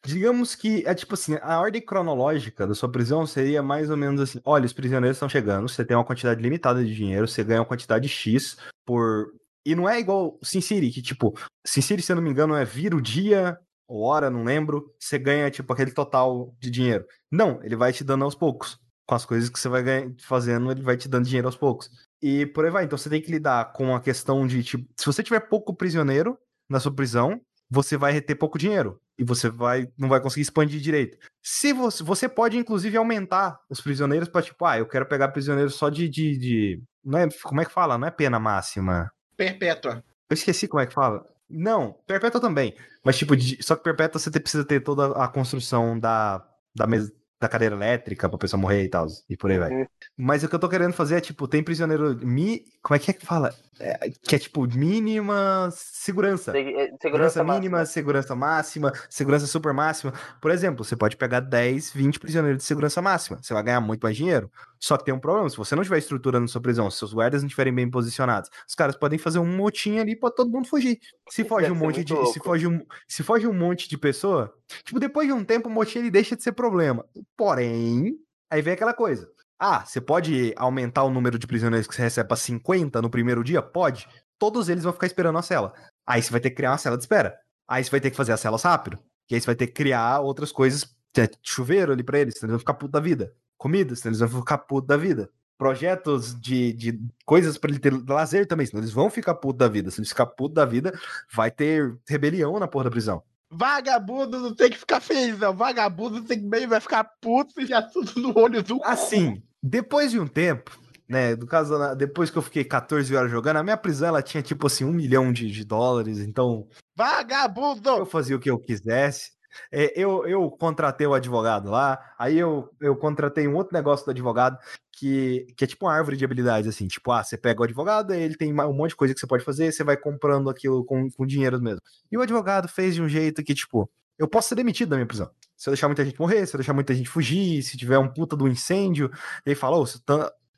B: Digamos que é tipo assim, a ordem cronológica da sua prisão seria mais ou menos assim: olha, os prisioneiros estão chegando, você tem uma quantidade limitada de dinheiro, você ganha uma quantidade X por. E não é igual Sin City, que tipo, Sin City, se eu não me engano, é vira o dia ou hora, não lembro, você ganha tipo aquele total de dinheiro. Não, ele vai te dando aos poucos. com as coisas que você vai fazendo, ele vai te dando dinheiro aos poucos. E por aí vai. Então você tem que lidar com a questão de, tipo, se você tiver pouco prisioneiro na sua prisão, você vai reter pouco dinheiro e você vai não vai conseguir expandir direito. Se você, você pode inclusive aumentar os prisioneiros para tipo, ah, eu quero pegar prisioneiros só de, de, de, não é, como é que fala? Não é pena máxima.
C: Perpétua.
B: Eu esqueci como é que fala. Não, perpétua também. Mas tipo, de, só que perpétua você precisa ter toda a construção da da mesa da cadeira elétrica pra pessoa morrer e tal, e por aí vai.
A: Uhum.
B: Mas o que eu tô querendo fazer é, tipo, tem prisioneiro mi... Como é que é que fala? É, que é, tipo, mínima segurança.
A: Se- é,
B: Segurança
A: Segurança
B: mínima,
A: máxima.
B: segurança máxima, segurança super máxima. Por exemplo, você pode pegar 10, 20 prisioneiros de segurança máxima. Você vai ganhar muito mais dinheiro. Só que tem um problema, se você não tiver estrutura na sua prisão, se seus guardas não estiverem bem posicionados, os caras podem fazer um motim ali pra todo mundo fugir. Se
A: Isso
B: foge um monte de, se foge um, se foge um monte de pessoa, tipo, depois de um tempo o motim ele deixa de ser problema. Porém, aí vem aquela coisa. Ah, você pode aumentar o número de prisioneiros que você recebe pra 50 no primeiro dia? Pode. Todos eles vão ficar esperando a cela. Aí você vai ter que criar uma cela de espera. Aí você vai ter que fazer as celas rápido. E aí você vai ter que criar outras coisas, é, chuveiro ali pra eles, senão eles vão ficar puto da vida. Comida, senão eles vão ficar puto da vida. Projetos de, de coisas pra ele ter lazer também, senão eles vão ficar puto da vida. Se eles ficar puto da vida, vai ter rebelião na porra da prisão.
C: Vagabundo não tem que ficar feliz, não. Vagabundo tem que vai ficar puto e já tudo no olho do.
B: Assim, depois de um tempo, né? No caso, depois que eu fiquei 14 horas jogando, a minha prisão ela tinha tipo assim, um milhão de, de dólares, então eu
C: Vagabundo!
B: fazia o que eu quisesse. É, eu, eu contratei o advogado lá, aí eu, eu contratei um outro negócio do advogado que, que é tipo uma árvore de habilidades, assim, tipo, ah, você pega o advogado, ele tem um monte de coisa que você pode fazer, você vai comprando aquilo com, com dinheiro mesmo. E o advogado fez de um jeito que, tipo, eu posso ser demitido da minha prisão. Se eu deixar muita gente morrer, se eu deixar muita gente fugir, se tiver um puta do incêndio, ele falou,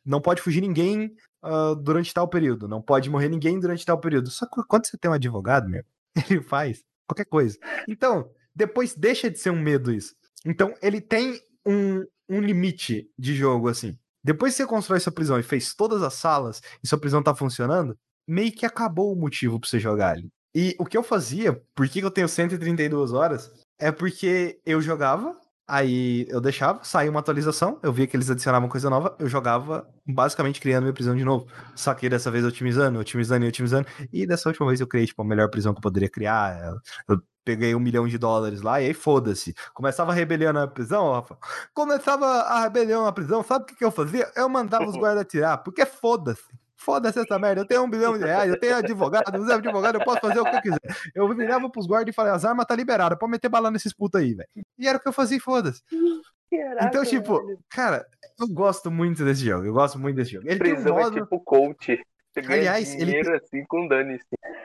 B: não pode fugir ninguém ah, durante tal período, não pode morrer ninguém durante tal período. Só que quando você tem um advogado, meu, (laughs) ele faz qualquer coisa. Então, depois deixa de ser um medo isso. Então, ele tem um, um limite de jogo, assim. Depois que você constrói sua prisão e fez todas as salas e sua prisão tá funcionando, meio que acabou o motivo pra você jogar ali. E o que eu fazia, por que eu tenho 132 horas, é porque eu jogava, aí eu deixava, saía uma atualização, eu via que eles adicionavam coisa nova, eu jogava, basicamente criando minha prisão de novo. Só que dessa vez otimizando, otimizando e otimizando. E dessa última vez eu criei, tipo, a melhor prisão que eu poderia criar. Eu peguei um milhão de dólares lá e aí foda-se. Começava a rebelião na prisão, Rafa. Começava a rebelião na prisão, sabe o que, que eu fazia? Eu mandava os (laughs) guardas tirar, porque foda-se. Foda-se essa merda, eu tenho um bilhão de reais, eu tenho advogado, não serve advogado, eu posso fazer o que eu quiser. Eu virava pros guardas e falei, as armas tá liberadas, pode meter bala nesses putos aí, velho. E era o que eu fazia, e foda-se. Então, tipo,
A: velho.
B: cara, eu gosto muito desse jogo, eu gosto muito desse jogo. Ele tem um
A: prisão
B: modo,
A: é tipo coach.
B: Aliás, ele
A: assim com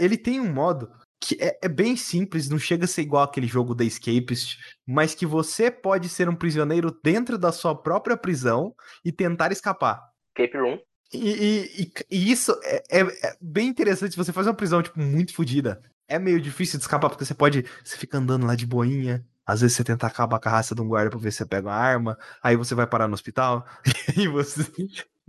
B: ele tem um modo que é, é bem simples, não chega a ser igual aquele jogo da Escapist, mas que você pode ser um prisioneiro dentro da sua própria prisão e tentar escapar.
A: Escape Room.
B: E, e- e- isso é, é- é bem interessante. Você faz uma prisão, tipo, muito fodida. É meio difícil de escapar, porque você pode. Você fica andando lá de boinha. Às vezes você tenta acabar com a raça de um guarda pra ver se você pega uma arma. Aí você vai parar no hospital. (laughs) E você.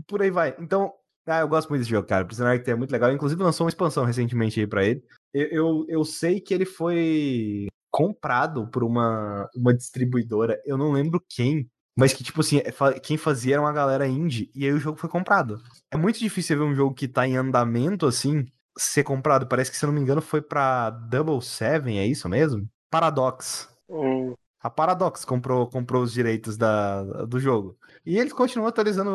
B: Por aí vai. Então, ah, eu gosto muito desse jogo, cara. Prisoner Arctic é muito legal. Inclusive, lançou uma expansão recentemente aí pra ele. Eu, eu, eu sei que ele foi comprado por uma, uma distribuidora. Eu não lembro quem. Mas que, tipo assim, é quem fazia era uma galera indie. E aí o jogo foi comprado. É muito difícil ver um jogo que tá em andamento, assim, ser comprado. Parece que, se eu não me engano, foi pra Double Seven, é isso mesmo? Paradox.
A: Hum,
B: A Paradox comprou, comprou os direitos da, do jogo. E eles continuam atualizando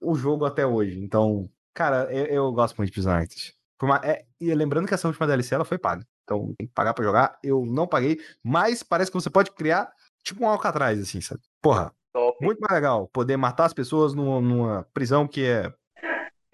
B: o, o jogo até hoje. Então, cara, eu, eu gosto muito de Prison Arctic. Por ma- é, e lembrando que essa última DLC ela foi paga. Então tem que pagar pra jogar. Eu não paguei, mas parece que você pode criar tipo um Alcatraz, assim, sabe? Porra,
A: top.
B: muito mais legal poder matar as pessoas numa, numa prisão que é.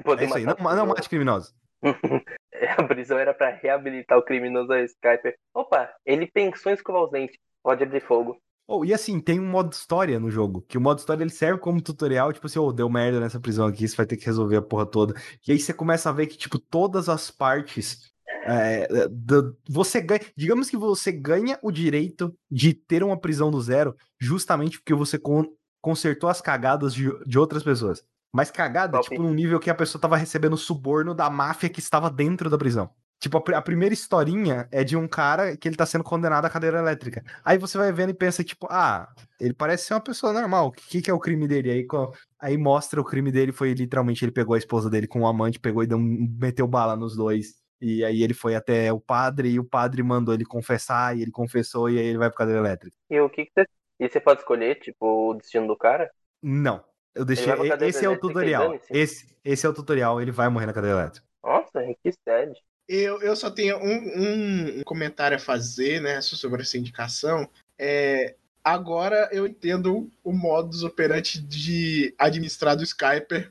A: Poder
B: É isso aí, não, não mate criminosos. (laughs)
A: A prisão era pra reabilitar o criminoso a Skyper. Opa, ele pensou em escovar os dentes. Pode abrir fogo.
B: Oh, e assim, tem um modo história no jogo, que o modo história ele serve como tutorial, tipo assim, ô, deu merda nessa prisão aqui, você vai ter que resolver a porra toda. E aí você começa a ver que, tipo, todas as partes. é, do- você ganha. Digamos que você ganha o direito de ter uma prisão do zero, justamente porque você con- consertou as cagadas de, de outras pessoas. Mas cagada,
A: Top.
B: tipo, num nível que a pessoa tava recebendo suborno da máfia que estava dentro da prisão. Tipo, a, pr- a primeira historinha é de um cara que ele tá sendo condenado à cadeira elétrica. Aí você vai vendo e pensa, tipo, ah, ele parece ser uma pessoa normal. O que, que é o crime dele? Aí, aí mostra o crime dele foi literalmente ele pegou a esposa dele com um amante, pegou e deu, meteu bala nos dois. E aí ele foi até o padre e o padre mandou ele confessar e ele confessou e aí ele vai pra cadeira elétrica.
A: E o que, que você. E você pode escolher, tipo, o destino do cara?
B: Não. Eu deixei. Esse é o tutorial. Esse, esse é o tutorial. Ele vai morrer na cadeira elétrica.
A: Nossa, que sad.
C: Eu, eu só tenho um, um- comentário a fazer, né, sobre essa indicação. É, agora eu entendo o modus operandi de administrar do Skyper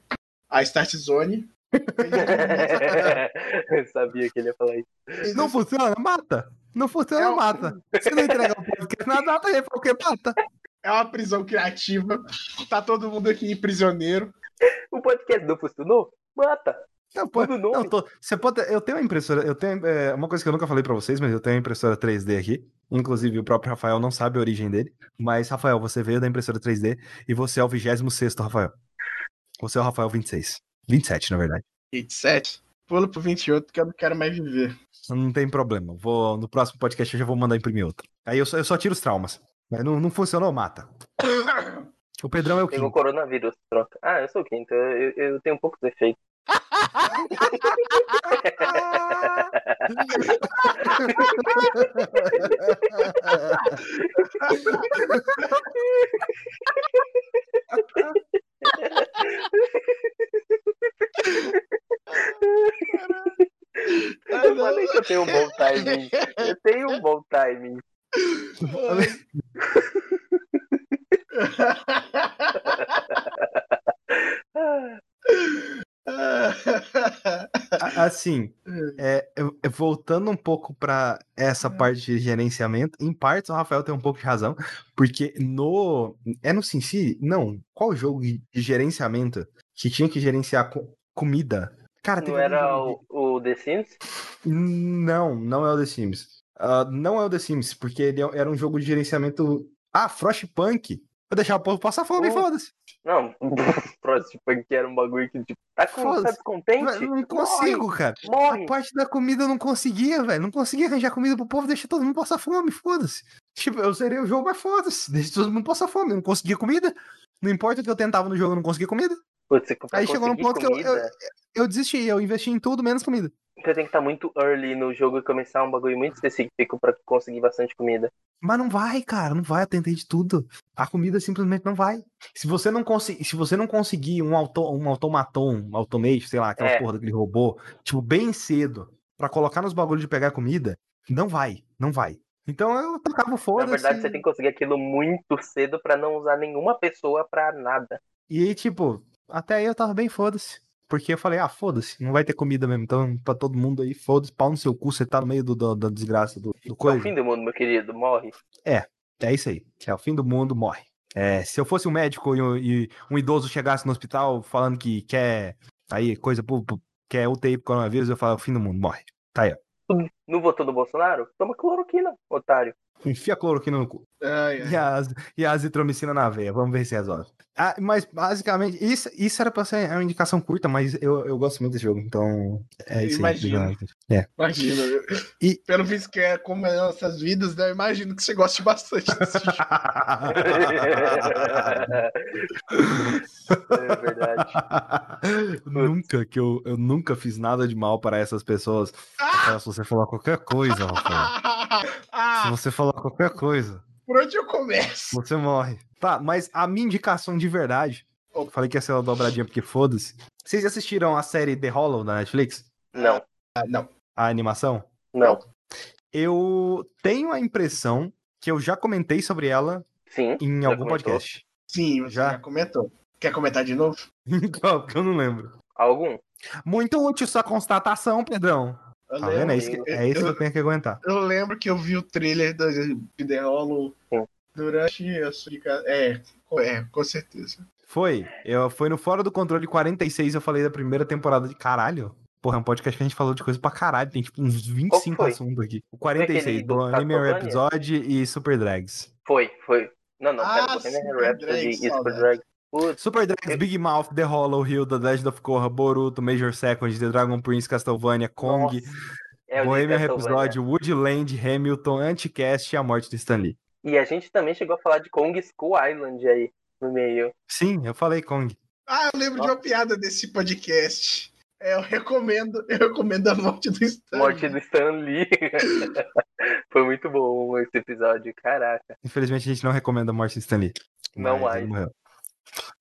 C: a Start Zone. (laughs)
A: Eu sabia que ele ia falar isso.
B: Não funciona? Mata. Não funciona,
C: É um-
B: mata. Se não entrega o podcast na data, ele falou que mata.
C: É uma prisão criativa. Tá todo mundo aqui prisioneiro.
A: O podcast não funcionou? Mata.
B: Não, pô,
A: Tudo nome.
B: não, tô- você pode, eu tenho uma impressora, eu tenho é, uma coisa que eu nunca falei pra vocês, mas eu tenho uma impressora 3D aqui. Inclusive o próprio Rafael não sabe a origem dele, mas Rafael, você veio da impressora 3D e você é o 26º, Rafael. Você é o Rafael 26. 27, na verdade.
C: 27. Pula pro 28 que eu não quero mais viver.
B: Não tem problema. Vou no próximo podcast eu já vou mandar imprimir outro. Aí eu só, eu só tiro os traumas. Mas não, não funcionou, mata. (coughs) O Pedrão é o
A: Pegou
B: quinto.
A: coronavírus, troca. Ah, eu sou o quinto. Eu, eu, eu tenho um pouco de efeito. Eu falei que eu tenho um bom timing. Eu tenho um bom timing. (laughs)
B: Assim, é, voltando um pouco pra essa parte de gerenciamento, em partes o Rafael tem um pouco de razão, porque no. É no SimCity? Não. Qual jogo de gerenciamento que tinha que gerenciar co- comida? Cara,
A: Não era o, o The Sims?
B: Não, não é o The Sims. Ah, não é o The Sims, porque ele é- era um jogo de gerenciamento. Ah, Frostpunk. Vou deixar o povo passar fome,
A: Oh.
B: foda-se.
A: Não, (laughs) próximo que era um bagulho que tipo, tá, com, tá descontente?
B: Não, consigo, cara.
A: Morre.
B: A parte da comida eu não conseguia, velho. Não conseguia arranjar comida pro povo, deixa todo mundo passar fome, foda-se. Tipo, eu serei o jogo, mas foda-se. Deixa todo mundo passar fome. Eu não conseguia comida. Não importa o que eu tentava no jogo, eu não conseguia comida.
A: Putz,
B: Aí chegou num ponto que eu, eu,
A: comida,
B: eu desisti, eu investi em tudo menos comida.
A: Você tem que estar muito early no jogo e começar um bagulho muito específico pra conseguir bastante comida.
B: Mas não vai, cara, não vai, eu tentei de tudo. A comida simplesmente não vai. Se você não conseguir, se você não conseguir um, auto, um automaton, um automate, sei lá, aquelas
A: É.
B: porra daquele robô, tipo, bem cedo, pra colocar nos bagulhos de pegar comida, não vai, não vai. Então eu tacava o
A: Na
B: foda-se.
A: verdade, você tem que conseguir aquilo muito cedo pra não usar nenhuma pessoa pra nada.
B: E aí, tipo, até aí eu tava bem foda-se. Porque eu falei, ah, foda-se, não vai ter comida mesmo. Então, pra todo mundo aí, foda-se, pau no seu cu, você tá no meio do, do- da desgraça do, do
A: É o
B: coisa.
A: fim do mundo, meu querido. Morre.
B: É isso aí. É o fim do mundo, morre. É, se eu fosse um médico e, um- e um idoso chegasse no hospital falando que quer aí coisa quer UTI pro coronavírus, eu falo, o fim do mundo, morre. Tá aí, ó.
A: Não votou do Bolsonaro? Toma cloroquina, otário.
B: Enfia cloroquina no cu.
C: Ai, ai.
B: E a, az- e a azitromicina na veia. Vamos ver se resolve. Ah, mas basicamente, isso, isso era pra ser uma indicação curta, mas eu, eu gosto muito desse jogo, então é isso
C: Imagino.
B: aí. É.
C: Imagina.
B: E- (laughs)
C: Pelo visto que é como é nossas vidas, né? Eu imagino que você goste bastante desse jogo. (laughs)
A: é verdade. (laughs)
B: nunca que eu, eu nunca fiz nada de mal para essas pessoas. Rafael, Se você falar qualquer coisa, Rafael. Se
C: ah,
B: você falar qualquer coisa,
C: por onde eu começo?
B: você morre. Tá, mas a minha indicação de verdade. Eu falei que ia ser uma dobradinha porque foda-se. Vocês assistiram a série The Hollow da Netflix?
A: Não,
C: Ah, não.
B: A animação?
A: não.
B: Eu tenho a impressão que eu já comentei sobre ela
A: Sim.
B: em
A: Já
B: algum
A: comentou?
B: podcast.
C: Sim, você
B: Já?
C: já, comentou. Quer comentar de novo? (laughs)
B: Qual? Porque eu não lembro.
A: Algum?
B: Muito útil sua constatação, Pedrão.
C: Eu
B: Tá vendo? É isso,
A: lembro.
B: que, é isso que
C: eu,
B: eu tenho que aguentar.
C: eu lembro que eu vi o trailer da de The Hollow
A: Sim.
C: durante a sua. É, é, com certeza.
B: Foi. Eu, foi no Fora do Controle 46, eu falei da primeira temporada de caralho. Porra, é um podcast que a gente falou de coisa pra caralho. Tem tipo uns 25
A: foi?
B: assuntos aqui. O
A: aquele
B: 46,
A: do
B: do Anime? Episode e Super Drags.
A: Foi, foi. Não, não,
C: Ah,
A: pera, Bohemian
C: Super
A: Rhapsody e Super
C: saudade.
A: Putz,
B: Super Drags, Big Mouth, The Hollow, Hill, The Legend of Korra, Boruto, Major Second, The Dragon Prince, Castlevania, Kong.
A: nossa. É
B: Bohemian. Episódio, Woodland, Hamilton, Anticast e a morte do Stan Lee.
A: E a gente também chegou a falar de Kong School Island aí no meio.
B: Sim, eu falei Kong.
C: Ah, eu lembro de uma piada desse podcast. É, eu recomendo, eu recomendo a morte do Stan.
A: Morte do Stan Lee. (laughs) Foi muito bom esse episódio, caraca.
B: Infelizmente a gente não recomenda a morte do Stan Lee.
A: Não
B: Mas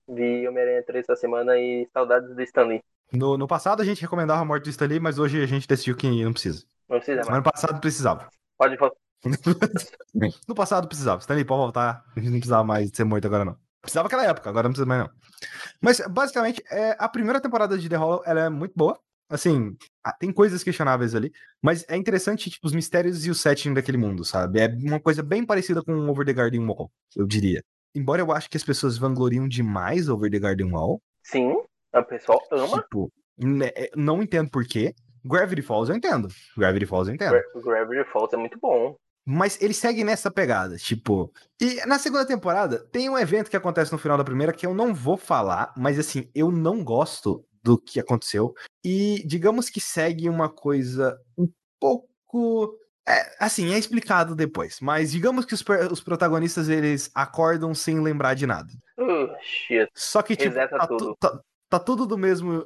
A: Vi Homem-Aranha 3 essa semana e saudades do Stan Lee.
B: No, no passado a gente recomendava a morte do Stan Lee, mas hoje a gente decidiu que não precisa.
A: Não precisa mais.
B: no passado precisava.
A: Pode voltar. (laughs)
B: No passado precisava. Stan Lee pode voltar. A gente não precisava mais ser morto agora, não. Precisava naquela época, agora não precisa mais, não. Mas, basicamente, é, a primeira temporada de The Hollow ela é muito boa. Assim, tem coisas questionáveis ali, mas é interessante, tipo, os mistérios e o setting daquele mundo, sabe? É uma coisa bem parecida com Over the Garden Wall, eu diria. Embora eu acho que as pessoas vangloriam demais Over the Garden Wall,
A: Sim, o pessoal ama.
B: tipo, né, é, não entendo por quê. Gravity Falls eu entendo. Gravity Falls eu entendo.
A: Gra- Gravity Falls é muito bom.
B: Mas ele segue nessa pegada, tipo. E na segunda temporada, tem um evento que acontece no final da primeira que eu não vou falar, mas assim, eu não gosto do que aconteceu. E digamos que segue uma coisa um pouco. É, assim, é explicado depois. Mas digamos que os, os protagonistas eles acordam sem lembrar de nada.
A: Uh, shit.
B: Só que, tipo, tá, tu-
A: tudo.
B: tá- tá tudo do mesmo.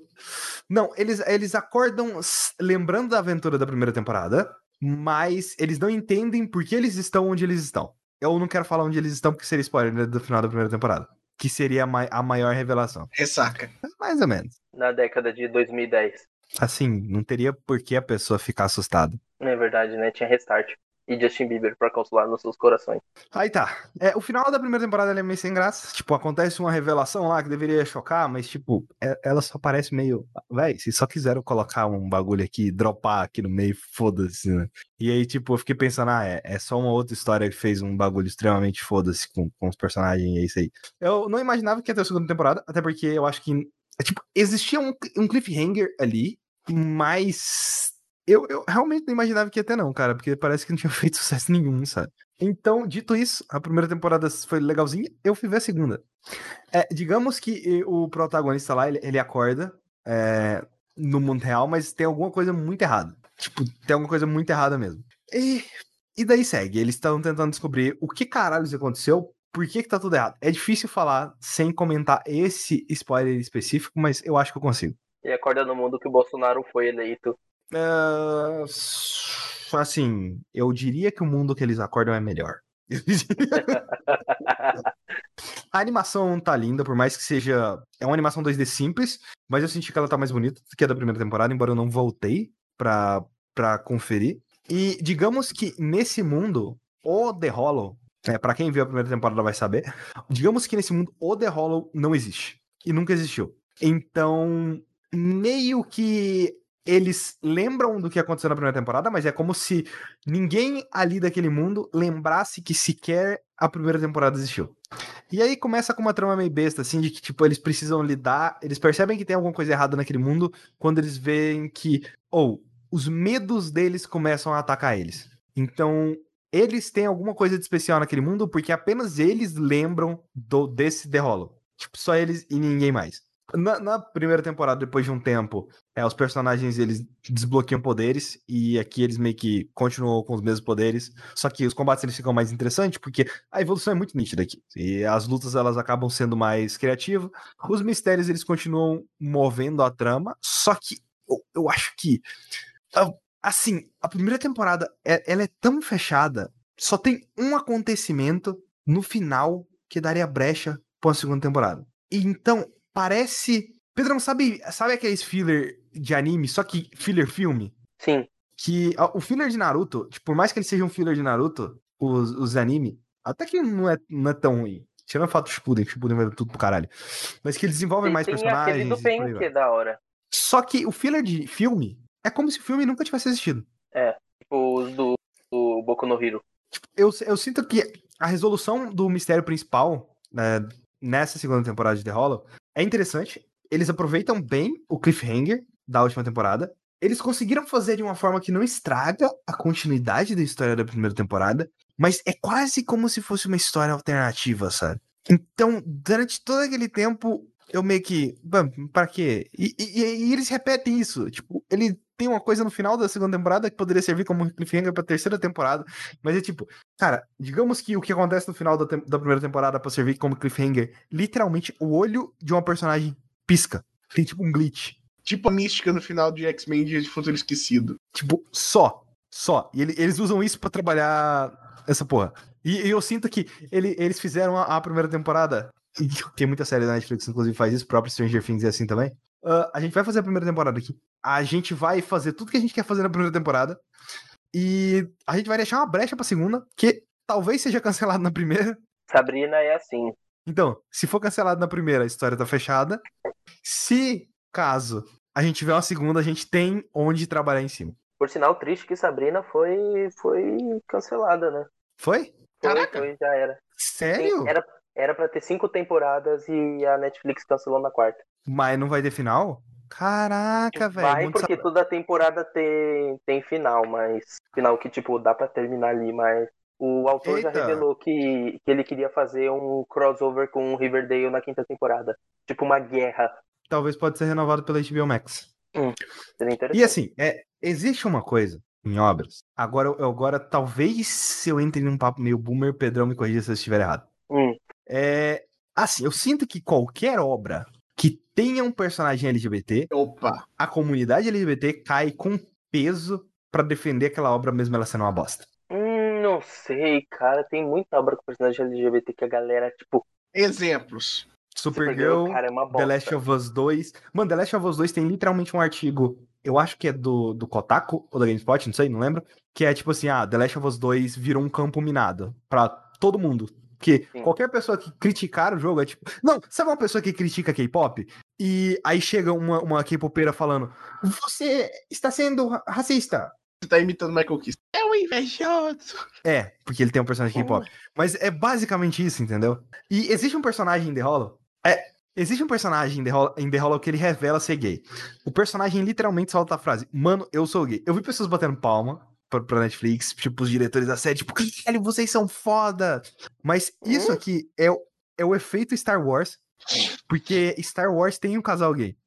B: Não, eles, eles acordam lembrando da aventura da primeira temporada, mas eles não entendem por que eles estão onde eles estão. Eu não quero falar onde eles estão, porque seria spoiler né, do final da primeira temporada. Que seria a, mai- a maior revelação.
C: Ressaca.
B: Mais ou menos.
A: Na década de 2010.
B: Assim, não teria por que a pessoa ficar assustada.
A: Não é verdade, né? Tinha Restart. E Justin Bieber pra consolar nos seus corações.
B: Aí tá. É, o final da primeira temporada é meio sem graça. Tipo, acontece uma revelação lá que deveria chocar, mas, tipo, é- ela só parece meio. Véi, se só quiseram colocar um bagulho aqui, dropar aqui no meio, foda-se, né? E aí, tipo, eu fiquei pensando, ah, é, é só uma outra história que fez um bagulho extremamente foda-se com, com os personagens, e é isso aí. Eu não imaginava que ia ter a segunda temporada, até porque eu acho que. Tipo, existia um, um cliffhanger ali, mas. Eu, eu realmente não imaginava que ia ter, não, cara, porque parece que não tinha (laughs) feito sucesso nenhum, sabe? Então, dito isso, a primeira temporada foi legalzinha, eu fui ver a segunda. É, digamos que eh, o protagonista lá, ele, ele acorda é, no mundo real, mas tem alguma coisa muito errada. Tipo, tem alguma coisa muito errada mesmo. E, e daí segue, eles estão tentando descobrir o que caralho aconteceu, por que que tá tudo errado. É difícil falar sem comentar esse spoiler específico, mas eu acho que eu consigo.
A: E acorda no mundo que o Bolsonaro foi eleito.
B: É, assim, eu diria que o mundo que eles acordam é melhor. (laughs) A animação tá linda, por mais que seja. É uma animação 2D simples, mas eu senti que ela tá mais bonita do que a da primeira temporada, embora eu não voltei pra, pra conferir. E digamos que nesse mundo, o The Hollow, é, para quem viu a primeira temporada vai saber, digamos que nesse mundo o The Hollow não existe. E nunca existiu. Então, meio que eles lembram do que aconteceu na primeira temporada, mas é como se ninguém ali daquele mundo lembrasse que sequer a primeira temporada existiu. E aí começa com uma trama meio besta, assim, de que, tipo, eles precisam lidar, eles percebem que tem alguma coisa errada naquele mundo quando eles veem que, ou, os medos deles começam a atacar eles. Então, eles têm alguma coisa de especial naquele mundo porque apenas eles lembram do, desse Hollow. Tipo, só eles e ninguém mais. Na, na primeira temporada, depois de um tempo, é, os personagens eles desbloqueiam poderes e aqui eles meio que continuam com os mesmos poderes. Só que os combates eles ficam mais interessantes porque a evolução é muito nítida aqui. E as lutas elas acabam sendo mais criativas. Os mistérios eles continuam movendo a trama. Só que eu, eu acho que assim, a primeira temporada é- ela é tão fechada, só tem um acontecimento no final que daria brecha pra uma segunda temporada. E então, parece. Pedrão, sabe, sabe aqueles filler de anime, só que filler filme?
A: Sim.
B: Que o filler de Naruto, tipo, por mais que ele seja um filler de Naruto, os, os anime, até que não é, não é tão ruim. Tirando o fato do Shippuden, que o Shippuden vai tudo pro caralho. Mas que eles desenvolvem mais personagens.
A: do que é da hora.
B: Só que o filler de filme é como se o filme nunca tivesse existido.
A: Tipo, os do, do Boku no Hero.
B: eu, eu sinto que a resolução do mistério principal né, nessa segunda temporada de The Hollow é interessante. Eles aproveitam bem o cliffhanger da última temporada. Eles conseguiram fazer de uma forma que não estraga a continuidade da história da primeira temporada, mas é quase como se fosse uma história alternativa, sabe? Então, durante todo aquele tempo, eu meio que. Pra quê? E, e- e eles repetem isso. Tipo, ele tem uma coisa no final da segunda temporada que poderia servir como cliffhanger pra terceira temporada. Mas é tipo, cara, digamos que o que acontece no final da, da primeira temporada pra servir como cliffhanger, literalmente o olho de uma personagem pisca. Tem tipo um glitch.
C: Tipo a mística no final de X-Men Dia de Futuro Esquecido.
B: Tipo, só. Só. E ele- eles usam isso pra trabalhar essa porra. E, e eu sinto que ele- eles fizeram a, a primeira temporada. (laughs) Tem muita série da Netflix, que inclusive, faz isso. O próprio Stranger Things é assim também. Ah, a gente vai fazer a primeira temporada aqui. A gente vai fazer tudo que a gente quer fazer na primeira temporada. E a gente vai deixar uma brecha pra segunda, que talvez seja cancelado na primeira.
A: Sabrina é assim.
B: Então, se for cancelado na primeira, a história tá fechada. Se, caso, a gente tiver uma segunda, a gente tem onde trabalhar em cima.
A: Por sinal, triste que Sabrina foi, foi cancelada, né?
B: Foi?
A: Foi,
C: Caraca.
A: foi, já era.
B: Sério?
A: Sim, era, era pra ter cinco temporadas e a Netflix cancelou na quarta.
B: Mas não vai ter final? Caraca, velho.
A: Vai porque toda temporada tem, tem final, mas final que, tipo, dá pra terminar ali, mas o autor já
B: Eita.
A: revelou que, que ele queria fazer um crossover com Riverdale na quinta temporada. Tipo uma guerra.
B: Talvez pode ser renovado pela HBO Max.
A: Interessante.
B: E assim, é, existe uma coisa em obras. Agora, eu- agora talvez se eu entre num papo meio boomer, Pedrão me corrija se eu estiver errado.
A: Hum,
B: É, assim, eu sinto que qualquer obra que tenha um personagem LGBT,
C: Opa.
B: a comunidade LGBT cai com peso pra defender aquela obra mesmo ela sendo uma bosta.
A: hum, não sei, cara. Tem muita obra com personagem LGBT que a galera, tipo,
C: Exemplos.
B: Supergirl,
A: cara, é uma
B: The. Last of Us 2. Mano, The Last of Us 2 tem literalmente um artigo, eu acho que é do, do Kotaku ou da GameSpot, não sei, não lembro. Que é tipo assim: ah, The Last of Us 2 virou um campo minado pra todo mundo. Porque
A: Sim.
B: qualquer pessoa que criticar o jogo é tipo. Não, sabe uma pessoa que critica K-pop? E aí chega uma, uma K-popeira falando: Você está sendo ra- racista.
C: Você tá imitando Michael Kiss. É um invejoso.
B: É, porque ele tem um personagem K-pop. Mas é basicamente isso, entendeu? E existe um personagem em The Hollow. É, existe um personagem em The, Hollow, em The Hollow que ele revela ser gay. O personagem literalmente solta a frase: Mano, eu sou gay. Eu vi pessoas batendo palma pra, pra Netflix, tipo, os diretores da série, tipo, caralho, vocês são foda. Mas isso
A: Hum?
B: aqui é, o- é o efeito Star Wars, porque Star Wars tem um casal gay.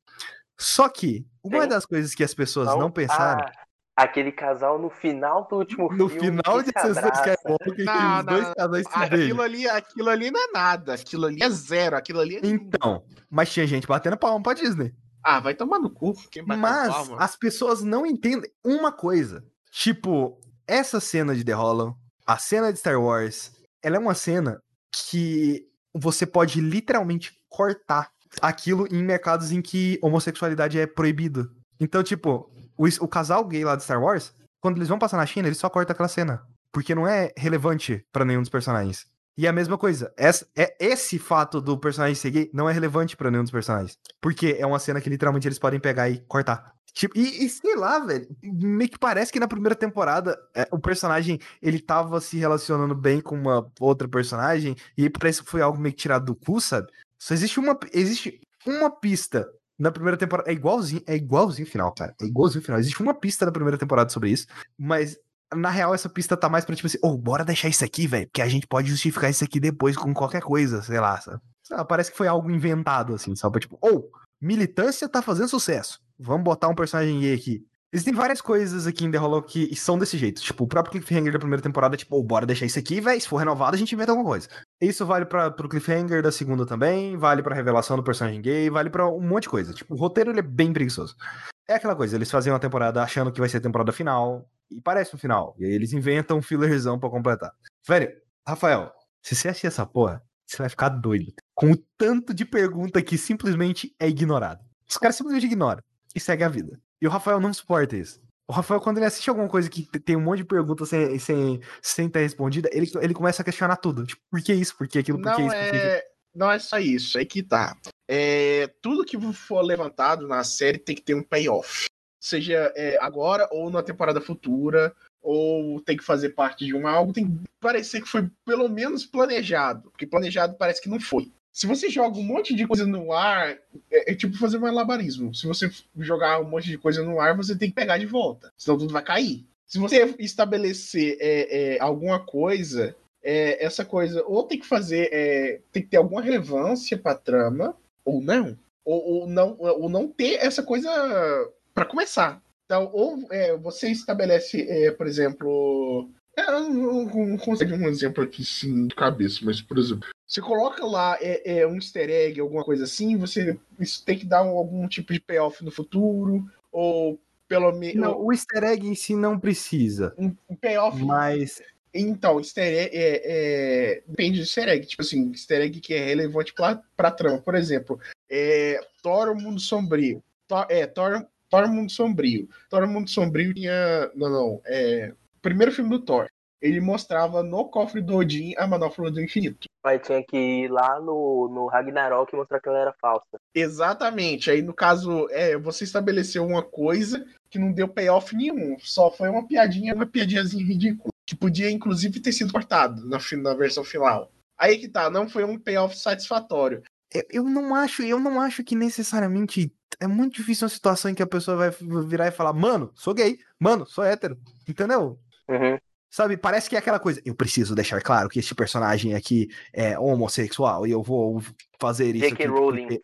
B: Só que, uma
A: Tem.
B: das coisas que as pessoas
A: Então,
B: não pensaram.
A: ah, aquele casal no final do último
B: No
A: filme.
B: final
A: que
B: de Ascensão. Skywalker, que
C: Não,
B: os dois
C: não,
B: casais se beijam.
C: Aquilo ali, aquilo ali não é nada. Aquilo ali é zero. Aquilo ali é.
B: Então, mas tinha gente batendo palma pra Disney.
C: Ah, vai tomar no cu. Quem bateu
B: Mas
C: palma?
B: as pessoas não entendem uma coisa. Tipo, essa cena de The Hollow, a cena de Star Wars, ela é uma cena que você pode literalmente cortar aquilo em mercados em que homossexualidade é proibido. Então, tipo, o, o casal gay lá de Star Wars, quando eles vão passar na China, eles só cortam aquela cena. Porque não é relevante pra nenhum dos personagens. E a mesma coisa, essa, é, esse fato do personagem ser gay não é relevante pra nenhum dos personagens. Porque é uma cena que literalmente eles podem pegar e cortar. Tipo, e, e sei lá, velho, meio que parece que na primeira temporada é, o personagem ele tava se relacionando bem com uma outra personagem e parece que foi algo meio que tirado do cu, sabe? Só existe uma, existe uma pista na primeira temporada. É igualzinho, é igualzinho o final, cara. É igualzinho o final. Existe uma pista na primeira temporada sobre isso, mas na real, essa pista tá mais pra tipo assim, ô, bora deixar isso aqui, velho, porque a gente pode justificar isso aqui depois com qualquer coisa, sei lá, sabe? Sei lá, parece que foi algo inventado, assim, pra tipo, ô, militância tá fazendo sucesso, vamos botar um personagem gay aqui. Existem várias coisas aqui em The Hollow que são desse jeito, tipo, o próprio cliffhanger da primeira temporada, tipo, ô, bora deixar isso aqui, velho, se for renovado a gente inventa alguma coisa. Isso vale pra, pro cliffhanger da segunda também, vale pra revelação do personagem gay, vale pra um monte de coisa. Tipo, o roteiro ele é bem preguiçoso. É aquela coisa, eles fazem uma temporada achando que vai ser a temporada final, e parece um final. E aí eles inventam um fillerzão pra completar. Velho, Rafael, se você assistir essa porra, você vai ficar doido. Com o tanto de pergunta que simplesmente é ignorado. Os caras simplesmente ignoram e segue a vida. E o Rafael não suporta isso. O Rafael, quando ele assiste alguma coisa que tem um monte de perguntas sem, sem, sem ter respondida, ele, ele começa a questionar tudo. Tipo, por que isso? Por que aquilo? Por que
C: Não
B: isso? Por que aquilo?
C: é, não é só isso, é que tá. É, tudo que for levantado na série tem que ter um payoff. Seja é, agora ou na temporada futura, ou tem que fazer parte de um algo, tem que parecer que foi pelo menos planejado. Porque planejado parece que não foi. Se você joga um monte de coisa no ar, é, é tipo fazer um malabarismo. Se você jogar um monte de coisa no ar, você tem que pegar de volta. Senão tudo vai cair. Se você estabelecer é, é, alguma coisa é, essa coisa ou tem que fazer, é, tem que ter alguma relevância pra trama, ou não. Ou, ou não, ou não ter essa coisa para começar. Então, ou é, você estabelece, por exemplo. Eu não consigo um exemplo aqui sim de cabeça, mas, por exemplo, você coloca lá é, é, um easter egg, alguma coisa assim, você isso tem que dar um, algum tipo de payoff no futuro, ou pelo menos.
B: o easter egg em si não precisa.
C: Um, um payoff.
B: Mas.
C: Então, easter egg é, é, depende do easter egg. Tipo assim, easter egg que é relevante pra, pra trama. Por exemplo, é, Thor o Mundo Sombrio. Thor, é, Thor, Thor Mundo Sombrio. Thor Mundo Sombrio tinha. Não, não. É, primeiro filme do Thor. Ele mostrava no cofre do Odin a manopla do infinito.
A: Aí tinha que ir lá no, no Ragnarok e mostrar que ela era falsa.
C: Exatamente. Aí, no caso, é, você estabeleceu uma coisa que não deu payoff nenhum. Só foi uma piadinha, uma piadinhazinha ridícula. Que podia, inclusive, ter sido cortado na, na versão final. Aí que tá, não foi um payoff satisfatório.
B: Eu, eu não acho, eu não acho que necessariamente é muito difícil uma situação em que a pessoa vai virar e falar, mano, sou gay, mano, sou hétero, entendeu?
A: Uhum.
B: Sabe, parece que é aquela coisa, eu preciso deixar claro que este personagem aqui é homossexual e eu vou fazer isso.
A: J.K. Rowling.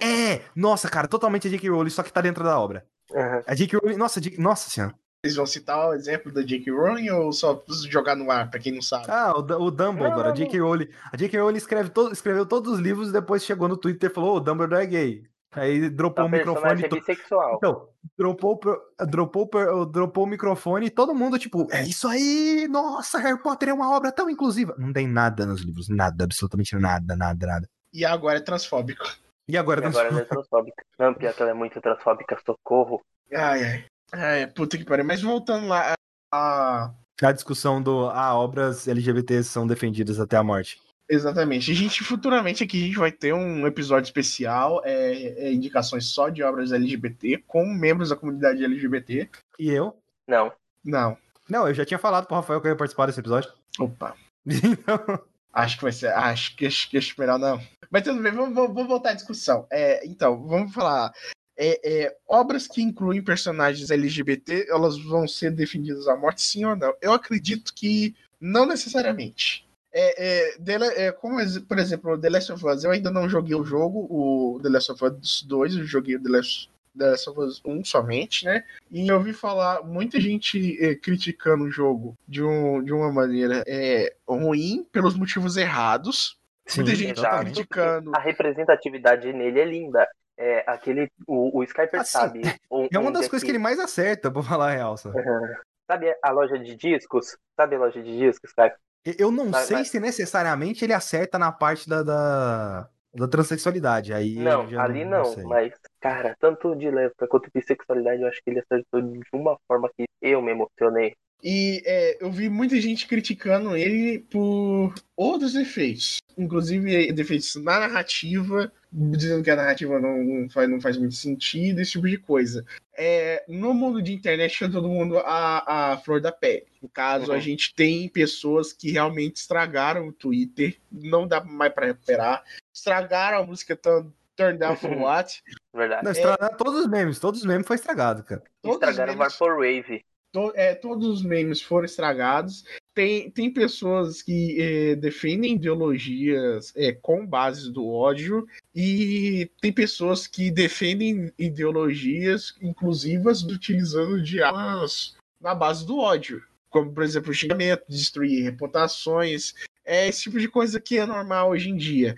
B: É, nossa, cara, totalmente a J.K. Rowling, só que tá dentro da obra.
A: Uhum.
B: A J.K. Rowling, nossa, J... nossa senhora.
C: Vocês vão citar o exemplo da J.K. Rowling ou só jogar no ar, pra quem não sabe?
B: Ah, o, o Dumbledore, a J.K. Rowling. A J.K. Rowling escreve to... escreveu todos os livros e depois chegou no Twitter e falou: o Dumbledore é gay. Aí dropou
A: A
B: o microfone.
A: é
B: to-
A: bissexual.
B: Então, dropou, dropou, dropou o microfone e todo mundo, tipo, é isso aí! Nossa, Harry Potter é uma obra tão inclusiva. Não tem nada nos livros, nada, absolutamente nada, nada, nada.
C: E agora é transfóbico.
B: E agora,
A: E agora ela é transfóbica. Não, pior que ela é muito transfóbica, socorro.
C: Ai, ai. Ai, puta que pariu. Mas voltando lá, a...
B: a discussão do ah, obras LGBT são defendidas até a morte.
C: Exatamente. A gente futuramente aqui a gente vai ter um episódio especial, é, é, indicações só de obras LGBT com membros da comunidade LGBT.
B: E eu?
A: Não.
C: Não.
B: Não, eu já tinha falado pro Rafael que eu ia participar desse episódio.
C: Opa.
B: Então, (laughs)
C: Acho que vai ser. Acho que acho, que acho melhor não. Mas tudo bem, vamos, vamos- vamos voltar à discussão. É, então, vamos falar. É, é, obras que incluem personagens LGBT, elas vão ser defendidas à morte, sim ou não? Eu acredito que não necessariamente. É, é, The- é, como, por exemplo, The Last of Us, eu ainda não joguei o jogo, o The Last of Us 2, eu joguei o The Last, The Last of Us 1 somente, né? E eu ouvi falar muita gente é, criticando o jogo de, um, de uma maneira é, ruim, pelos motivos errados. Muita gente tá criticando.
A: A representatividade nele é linda. É aquele. O, o Skyper
B: Assim,
A: sabe. (laughs) um-
B: é uma
A: um
B: das coisas que ele mais acerta, pra falar a real. Sabe, (laughs)
A: Sabe a loja de discos? Sabe a loja de discos, Skyper?
B: Eu não
A: Vai,
B: sei
A: vai.
B: se necessariamente ele acerta na parte da, da, da transexualidade. Aí
A: Não,
B: já
A: ali não,
B: sei.
A: mas, cara, tanto de lésbica quanto bissexualidade, eu acho que ele acertou de uma forma que eu me emocionei.
C: E é, eu vi muita gente criticando ele por outros defeitos. Inclusive defeitos na narrativa, dizendo que a narrativa não, não faz, não faz muito sentido, esse tipo de coisa. É, no mundo de internet, é todo mundo a, a flor da pele. No caso,
A: Uhum.
C: a gente tem pessoas que realmente estragaram o Twitter, não dá mais pra recuperar. Estragaram a música Turn, Turn Down for What.
A: Verdade.
B: Não, estragar todos os memes, todos os memes foi estragado, cara.
C: Todos os
A: Estragaram o
C: memes-
A: Vaporwave.
C: to- é, todos os memes foram estragados. Tem, tem pessoas que eh, defendem ideologias eh, com base do ódio e tem pessoas que defendem ideologias inclusivas utilizando de armas na base do ódio. Como, por exemplo, xingamento, destruir reputações. É esse tipo de coisa que é normal hoje em dia.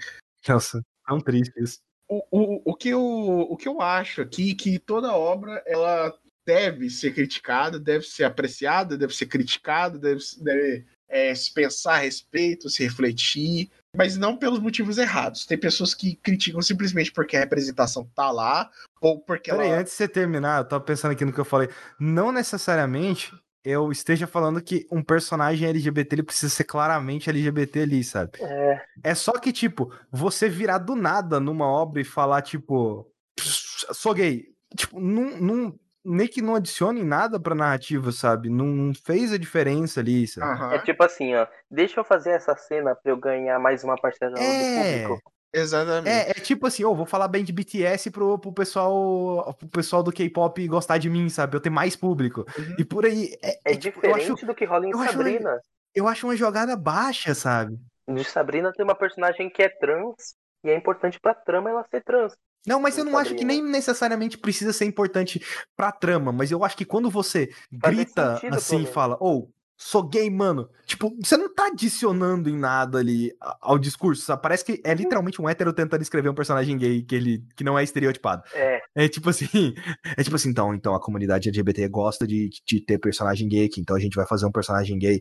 B: Nossa, tão triste isso.
C: O, o, o, que eu, o que eu acho aqui que toda obra ela deve ser criticada, deve ser apreciada, deve ser criticada, deve, deve é, se pensar a respeito, se refletir, mas não pelos motivos errados. Tem pessoas que criticam simplesmente porque a representação tá lá, ou porque
B: Peraí,
C: ela.
B: antes de você terminar, eu tava pensando aqui no que eu falei. Não necessariamente eu esteja falando que um personagem LGBT ele precisa ser claramente LGBT ali, sabe?
A: É,
B: É só que, tipo, você virar do nada numa obra e falar, tipo, sou gay. Tipo, não, não, nem que não adicione nada pra narrativa, sabe? Não fez a diferença ali, sabe?
C: Aham,
A: é tipo assim, ó. Deixa eu fazer essa cena pra eu ganhar mais uma parcela
B: É.
A: do público.
C: exatamente.
B: É, é tipo assim, ô, vou falar bem de BTS pro, pro pessoal pro pessoal do K-pop gostar de mim, sabe? Eu ter mais público.
C: Uhum.
B: E por aí. É,
A: É
B: é tipo, eu
A: diferente
B: acho,
A: do que rola em
B: eu acho
A: Sabrina.
B: eu acho uma jogada baixa, sabe?
A: De Sabrina tem uma personagem que é trans. E é importante pra trama ela ser trans.
B: Não, mas eu não acho que nem necessariamente precisa ser importante pra trama, mas eu acho que quando você
A: Faz
B: grita
A: sentido,
B: assim e fala, ou sou gay, mano, tipo, você não tá adicionando em nada ali ao discurso, sabe? Parece que é literalmente um hétero tentando escrever um personagem gay que ele que não é estereotipado.
A: É,
B: É tipo assim, (laughs) é tipo assim, então, então a comunidade LGBT gosta de, de ter personagem gay aqui, então a gente vai fazer um personagem gay,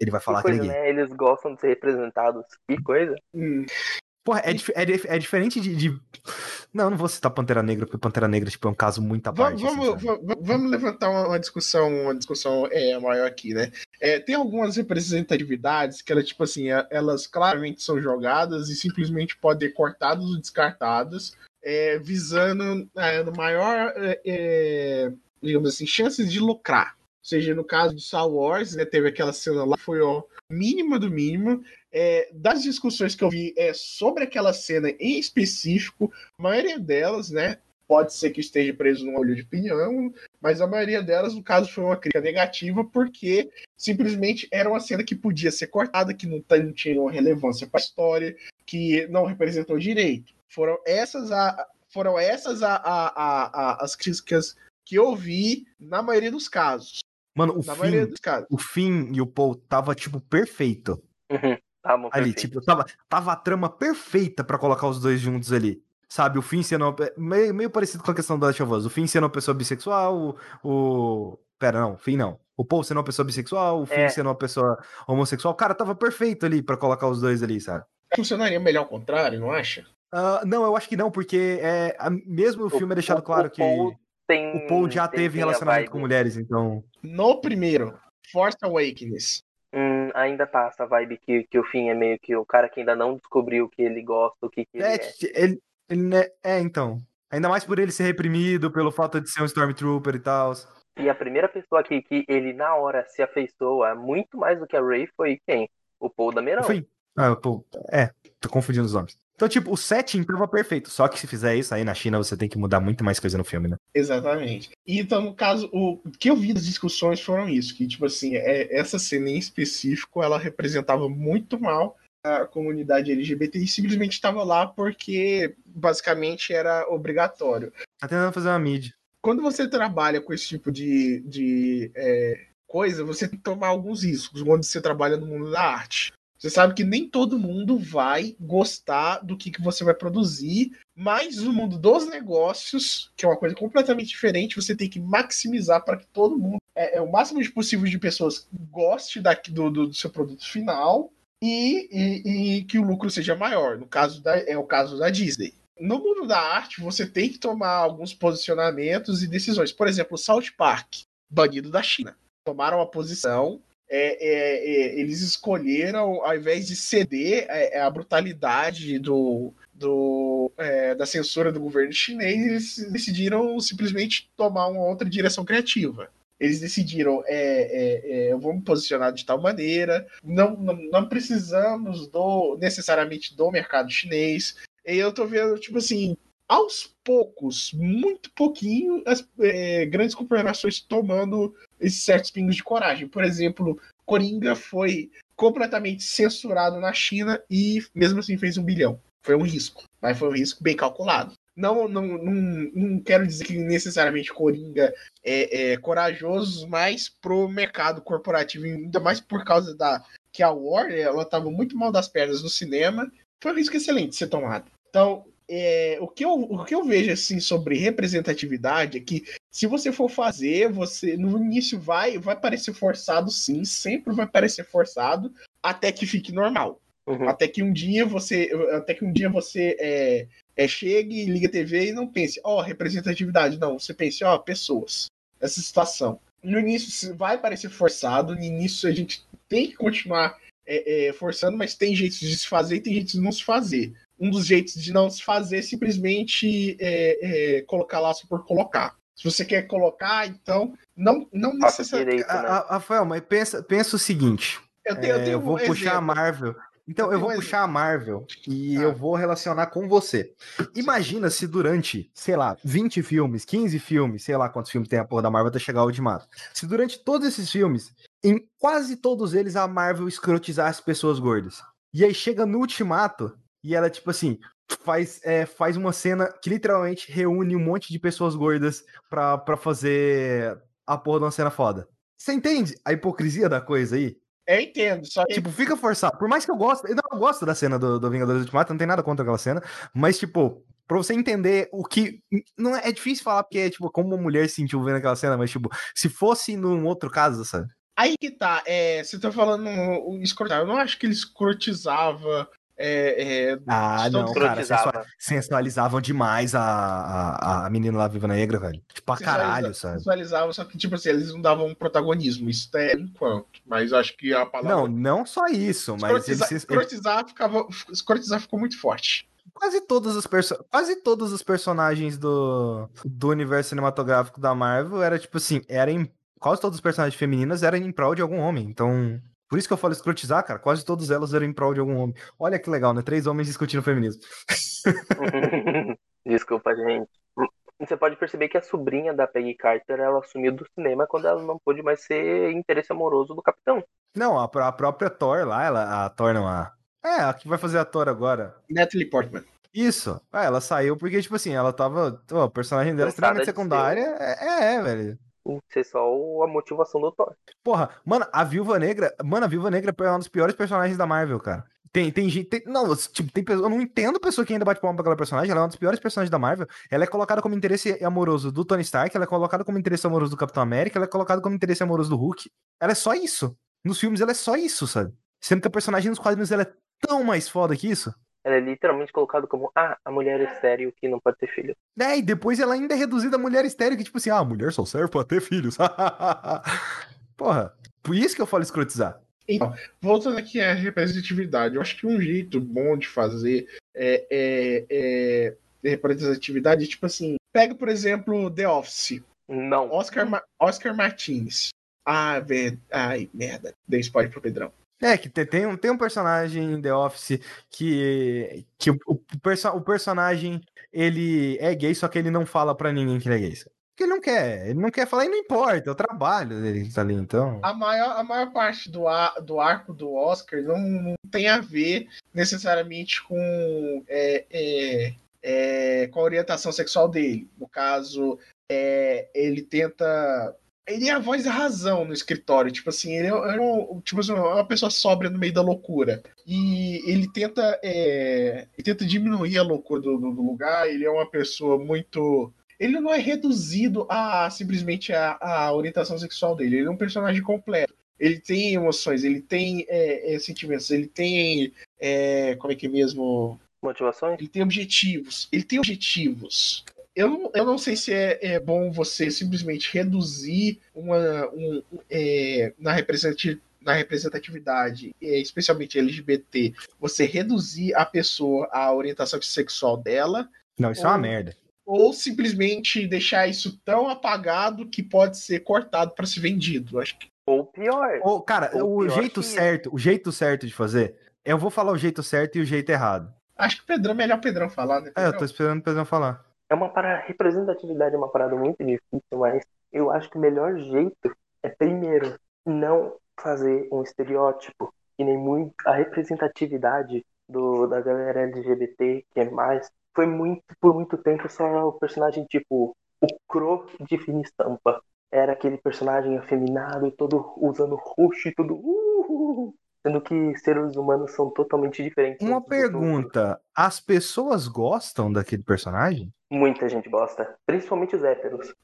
B: ele vai falar
A: que coisa,
B: que ele é gay.
A: né? Eles gostam de ser representados. Que coisa.
C: Hum,
B: Porra, é, dif- é, dif- é diferente de, de- Não, não vou citar Pantera Negra, porque Pantera Negra tipo, é um caso muito à
C: Vamos,
B: assim,
C: vamos, levantar uma, discussão, uma discussão é, maior aqui, né? É, tem algumas representatividades que elas, tipo assim, é- elas claramente são jogadas e simplesmente podem ser cortadas ou descartadas, é, visando é, no maior, é, é, digamos assim, chances de lucrar. Ou seja, no caso de Star Wars, né, teve aquela cena lá, foi ó, mínima do mínimo. É, das discussões que eu vi é, sobre aquela cena em específico, a maioria delas, né, pode ser que esteja preso num olho de pinhão, mas a maioria delas, no caso, foi uma crítica negativa, porque simplesmente era uma cena que podia ser cortada, que não, não tinha nenhuma relevância para a história, que não representou direito. Foram essas, a, foram essas a, a, a, a- as críticas que eu vi na maioria dos casos.
B: Mano, o
C: Na maioria
B: Finn,
C: dos casos.
B: o Finn e o Paul tava, tipo, perfeito
A: Uhum.
B: Ali.
A: perfeito.
B: Tipo, tava, tava a trama perfeita pra colocar os dois juntos ali. Sabe, o Finn sendo uma, meio, meio parecido com a questão do Last of Us. O Finn sendo uma pessoa bissexual, o. o... Pera, não, o Finn não. O Paul sendo uma pessoa bissexual, o Finn
A: É.
B: sendo uma pessoa homossexual. Cara, tava perfeito ali pra colocar os dois ali, sabe?
C: Funcionaria melhor ao contrário, não acha?
B: Ah, não, eu acho que não, porque é, mesmo o filme é deixado
A: o-
B: claro
A: o
B: que
A: tem,
B: o Paul já
A: tem-
B: teve relacionamento com mulheres, então.
C: No primeiro, Force Awakens,
A: Hum, ainda passa a vibe que, que o Finn é meio que o cara que ainda não descobriu o que ele gosta, o que, que ele
B: É,
A: é.
B: ele, ele né- é, então. Ainda mais por ele ser reprimido, pelo fato de ser um Stormtrooper e tal.
A: E a primeira pessoa aqui que ele na hora se afeiçoa muito mais do que a Ray foi quem? O Paul Dameron.
B: Enfim. Ah, pô, é, tô confundindo os nomes. Então, tipo, o setting tava perfeito. Só que se fizer isso aí na China, você tem que mudar muito mais coisa no filme, né?
C: Exatamente. E então, no caso, o que eu vi das discussões foram isso, que, tipo assim, é, essa cena em específico, ela representava muito mal a comunidade LGBT e simplesmente estava lá porque, basicamente, era obrigatório.
B: Tá tentando fazer uma mid.
C: Quando você trabalha com esse tipo de, de é, coisa, você tem que tomar alguns riscos quando você trabalha no mundo da arte. Você sabe que nem todo mundo vai gostar do que, que você vai produzir, mas no mundo dos negócios, que é uma coisa completamente diferente, você tem que maximizar para que todo mundo, é, é o máximo de possível de pessoas goste daqui, do, do, do seu produto final e, e, e que o lucro seja maior. No caso da, é o caso da Disney. No mundo da arte, você tem que tomar alguns posicionamentos e decisões. Por exemplo, o South Park, banido da China. Tomaram uma posição é, é, é, eles escolheram, ao invés de ceder é, a brutalidade do, do, é, da censura do governo chinês, eles decidiram simplesmente tomar uma outra direção criativa. Eles decidiram, é, vamos me posicionar de tal maneira, não, não, não precisamos do, necessariamente do mercado chinês. E eu tô vendo, tipo assim, aos poucos, muito pouquinho, as é, grandes corporações tomando esses certos pingos de coragem. Por exemplo, Coringa foi completamente censurado na China e mesmo assim fez um bilhão. Foi um risco, mas foi um risco bem calculado. Não, não, não, não quero dizer que necessariamente Coringa é, é corajoso, mas pro mercado corporativo, ainda mais por causa da que a Warner ela estava muito mal das pernas no cinema, foi um risco excelente ser tomado. Então, é, o, que eu, o que eu vejo assim sobre representatividade é que se você for fazer, você no início vai vai parecer forçado sim, sempre vai parecer forçado até que fique normal. Uhum. Até que um dia você até que um dia você é, é, chegue, liga a TV e não pense, ó, oh, representatividade, não, você pense, ó, oh, pessoas. Essa situação. No início vai parecer forçado, no início a gente tem que continuar é, forçando, mas tem jeitos de se fazer e tem jeitos de não se fazer um dos jeitos de não se fazer é simplesmente é, é, colocar laço por colocar. Se você quer colocar, então não, não necessariamente.
A: Né?
B: Rafael, mas pensa, pensa o seguinte.
C: Eu, tenho, eu, tenho
B: eu vou
C: um
B: puxar
C: exemplo.
B: a Marvel. Então, eu, eu vou um puxar exemplo. a Marvel e ah. eu vou relacionar com você. Imagina se durante, sei lá, 20 filmes, 15 filmes, sei lá quantos filmes tem a porra da Marvel até chegar ao Ultimato. Se durante todos esses filmes, em quase todos eles, a Marvel escrotizasse pessoas gordas. E aí chega no Ultimato, e ela, tipo assim, faz, é, faz uma cena que literalmente reúne um monte de pessoas gordas pra, pra fazer a porra de uma cena foda. Você entende a hipocrisia da coisa aí?
C: Eu entendo, só que.
B: Tipo, fica forçado. Por mais que eu goste, eu não gosto da cena do, do Vingadores Ultimato, não tem nada contra aquela cena, mas, tipo, pra você entender o que. Não é, é difícil falar, porque, tipo, como uma mulher se sentiu vendo aquela cena, mas, tipo, se fosse num outro caso, sabe?
C: Aí que tá, é, você tá falando o escrotizar. Eu não acho que ele escrotizava. É, é,
B: Ah, não, cara,
A: escrotizava.
B: sensua- sensualizavam demais a, a, a menina lá Viva Negra, velho. Tipo, pra caralho, sabe?
C: Visualizava, só que, tipo assim, eles não davam protagonismo. Isso é enquanto. Mas acho que a palavra.
B: Não, não só isso, mas eles,
C: escrotizar,
B: eles-
C: escrotizar, ficava, escrotizar ficou muito forte.
B: quase todos os perso- quase todos os personagens do, do universo cinematográfico da Marvel era tipo assim, era em, quase todos os personagens femininas eram em prol de algum homem. Então, por isso que eu falo escrotizar, cara, quase todos elas eram em prol de algum homem. Olha que legal, né? Três homens discutindo feminismo. (laughs)
A: Desculpa, gente. Você pode perceber que a sobrinha da Peggy Carter ela sumiu do cinema quando ela não pôde mais ser interesse amoroso do Capitão.
B: Não, a, a própria Thor lá, ela a Thor não a É, a que vai fazer a Thor agora.
C: Natalie Portman.
B: Isso. Ah, ela saiu porque, tipo assim, ela tava. ó, o personagem dela é
A: Cansada
B: extremamente
A: de
B: secundária. É, é, é, velho.
A: Ser só a motivação do Thor.
B: Porra, mano, a Viúva Negra. Mano, a Viúva Negra é um dos piores personagens da Marvel, cara. Tem, tem gente. tem- não, tipo, tem pessoa. Eu não entendo pessoa que ainda bate palma pra aquela personagem. Ela é uma dos piores personagens da Marvel. Ela é colocada como interesse amoroso do Tony Stark. Ela é colocada como interesse amoroso do Capitão América. Ela é colocada como interesse amoroso do Hulk. Ela é só isso. Nos filmes ela é só isso, sabe? Sendo que a personagem nos quadrinhos ela é tão mais foda que isso.
A: Ela é literalmente colocada como ah, a mulher estéreo que não pode ter filho.
B: É, e depois ela ainda é reduzida a mulher estéreo, que tipo assim, ah, a mulher só serve pra ter filhos. (laughs) Porra, por isso que eu falo escrotizar.
C: Então, voltando aqui à representatividade, eu acho que um jeito bom de fazer é, é, é representatividade, tipo assim, pega, por exemplo, The Office,
A: Não.
C: Oscar, Ma- Oscar Martins. Ah, velho, ai, merda, dei spoiler pro Pedrão.
B: É, que tem, um, tem um personagem em The Office que, que o, o, perso- o personagem, ele é gay, só que ele não fala pra ninguém que ele é gay. Porque ele não quer, ele não quer falar e não importa, é o trabalho dele tá ali, então...
C: A maior, a maior parte do, ar, do arco do Oscar não, não tem a ver necessariamente com, é, é, é, com a orientação sexual dele. No caso, é, ele tenta. Ele é a voz da razão no escritório. Tipo assim, ele é, é um- tipo assim, uma pessoa sóbria no meio da loucura. E ele tenta, é, ele tenta diminuir a loucura do, do- do lugar. Ele é uma pessoa muito. Ele não é reduzido a simplesmente a, a orientação sexual dele. Ele é um personagem completo. Ele tem emoções, ele tem é, é, sentimentos, ele tem. é, como é que é mesmo?
A: Motivações?
C: Ele tem objetivos. Ele tem objetivos. Eu não, eu não sei se é, é bom você simplesmente reduzir uma, um, é, na, representati- na representatividade, é, especialmente LGBT, você reduzir a pessoa à orientação sexual dela,
B: Não, isso é uma
C: Ou-
B: merda.
C: ou simplesmente deixar isso tão apagado que pode ser cortado para ser vendido. Acho que
A: Ou pior.
B: Ô, cara,
A: Ou
B: o
A: pior
B: jeito certo, o jeito certo de fazer, eu vou falar o jeito certo e o jeito errado.
C: acho que o Pedrão é melhor o Pedrão falar, né?
B: É, eu
C: Pedrão?
B: tô esperando o Pedrão falar.
A: É uma parada. Representatividade é uma parada muito difícil, mas eu acho que o melhor jeito é, primeiro, não fazer um estereótipo. E nem muito. A representatividade do, da galera LGBT, que é mais. Foi muito, por muito tempo, só o personagem tipo. O Cro de fina estampa. Era aquele personagem afeminado, todo usando roxo e tudo. Uh, sendo que seres humanos são totalmente diferentes.
B: Uma pergunta: as pessoas gostam daquele personagem?
A: Muita gente gosta. Principalmente os héteros.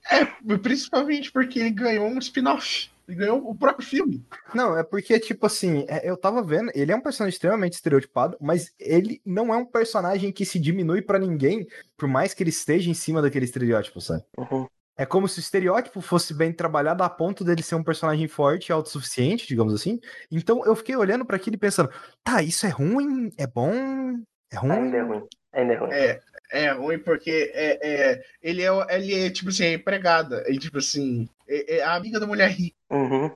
C: Principalmente porque ele ganhou um spin-off. Ele ganhou o próprio filme.
B: Não, é porque, tipo assim, é, eu tava vendo, ele é um personagem extremamente estereotipado, mas ele não é um personagem que se diminui pra ninguém, por mais que ele esteja em cima daquele estereótipo, sabe?
A: Uhum.
B: É como se o estereótipo fosse bem trabalhado a ponto dele ser um personagem forte e autossuficiente, digamos assim. Então eu fiquei olhando pra aquilo e pensando, tá, isso é ruim? É bom? É ruim?
A: Ainda é ruim. Ainda é ruim.
C: É, é ruim porque é, é, ele, é, ele é, tipo assim, é empregada. E, tipo assim, é, é a amiga da mulher rica.
A: Uhum.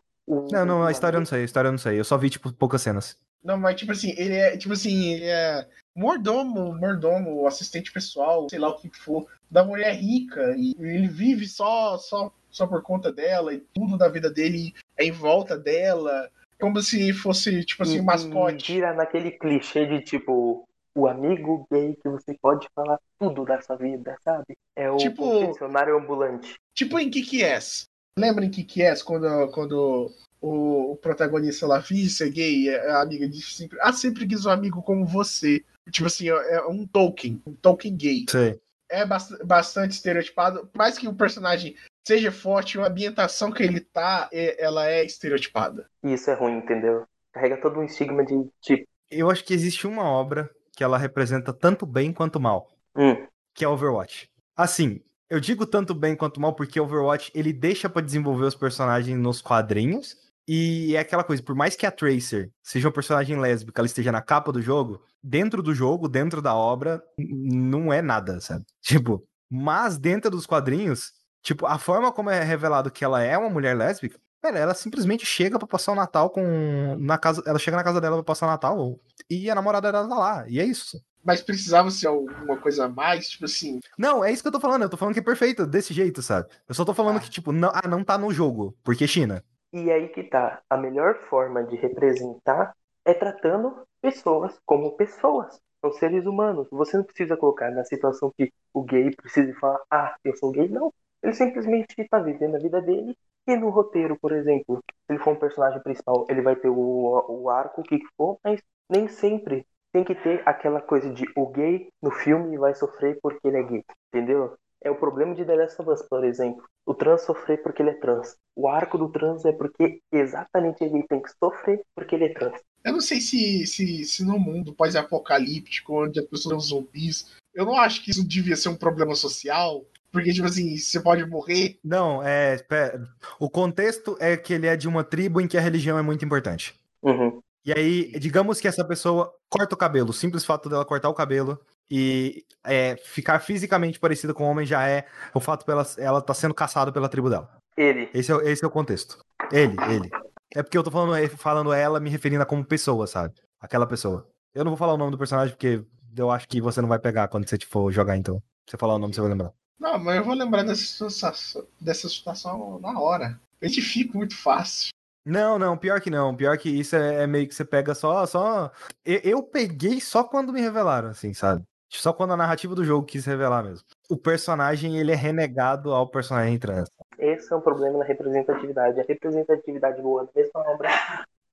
B: Não, não, a história eu não sei, a história eu não sei. Eu só vi, tipo, poucas cenas.
C: Não, mas tipo assim, ele é, tipo assim, ele é mordomo, mordomo, assistente pessoal, sei lá o que for, da mulher rica. E ele vive só, só, só por conta dela e tudo da vida dele é em volta dela. Como se fosse, tipo assim, um mascote.
A: Gira naquele clichê de tipo, o amigo gay que você pode falar tudo da sua vida, sabe? É o
C: Tipo-
A: confessionário ambulante.
C: Tipo em Kick-Ass. Lembra em Kick-Ass quando, quando o, o protagonista lá finge ser gay? é A amiga diz sempre, ah, sempre quis um amigo como você. Tipo assim, é um Tolkien, um Tolkien gay.
B: Sei.
C: É bast- bastante estereotipado. Por mais que o personagem seja forte, a ambientação que ele tá, é- ela é estereotipada.
A: E isso é ruim, entendeu? Carrega todo um estigma de tipo,
B: Eu acho que existe uma obra que ela representa tanto bem quanto mal,
A: hum,
B: que é Overwatch. Assim, eu digo tanto bem quanto mal porque Overwatch ele deixa pra desenvolver os personagens nos quadrinhos e é aquela coisa, por mais que a Tracer seja uma personagem lésbica, ela esteja na capa do jogo, dentro do jogo, dentro da obra, não é nada, sabe? (laughs) Tipo, mas dentro dos quadrinhos, tipo, a forma como é revelado que ela é uma mulher lésbica, cara, ela simplesmente chega pra passar o Natal com na casa, ela chega na casa dela pra passar o Natal e a namorada dela tá lá, e é isso.
C: Mas precisava ser alguma coisa a mais, tipo assim.
B: Não, é isso que eu tô falando. Eu tô falando que é perfeito, desse jeito, sabe? Eu só tô falando
C: Ah.
B: que, tipo, não, ah, não tá no jogo, porque China.
A: E aí que tá. A melhor forma de representar é tratando pessoas como pessoas. São seres humanos. Você não precisa colocar na situação que o gay precisa falar, ah, eu sou gay. Não. Ele simplesmente está vivendo a vida dele. E no roteiro, por exemplo, se ele for um personagem principal, ele vai ter o, o arco, o que for, mas nem sempre tem que ter aquela coisa de o gay no filme vai sofrer porque ele é gay. Entendeu? É o problema de The Last of Us, por exemplo. O trans sofrer porque ele é trans. O arco do trans é porque exatamente ele tem que sofrer porque ele é trans.
C: Eu não sei se, se, se no mundo pós-apocalíptico, onde as pessoas são zumbis, eu não acho que isso devia ser um problema social. Porque, tipo assim, você pode morrer.
B: Não, é. espera. O contexto é que ele é de uma tribo em que a religião é muito importante.
A: Uhum.
B: E aí, digamos que essa pessoa corta o cabelo, o simples fato dela cortar o cabelo e é, ficar fisicamente parecida com o homem já é o fato dela ela tá sendo caçada pela tribo dela.
A: Ele.
B: Esse é, o- esse é o contexto. Ele, ele. É porque eu tô falando, falando ela me referindo a como pessoa, sabe? Aquela pessoa. Eu não vou falar o nome do personagem porque eu acho que você não vai pegar quando você for jogar, então. Se você falar o nome, você vai lembrar.
C: Não, mas eu vou lembrar dessa situação, dessa situação na hora. Identifico muito fácil.
B: Não, não, pior que não. Pior que isso é, é meio que você pega só. só... Eu, eu peguei só quando me revelaram, assim, sabe? Só quando a narrativa do jogo quis revelar mesmo. O personagem, ele é renegado ao personagem trans.
A: Esse é um problema na representatividade. A representatividade boa na mesma obra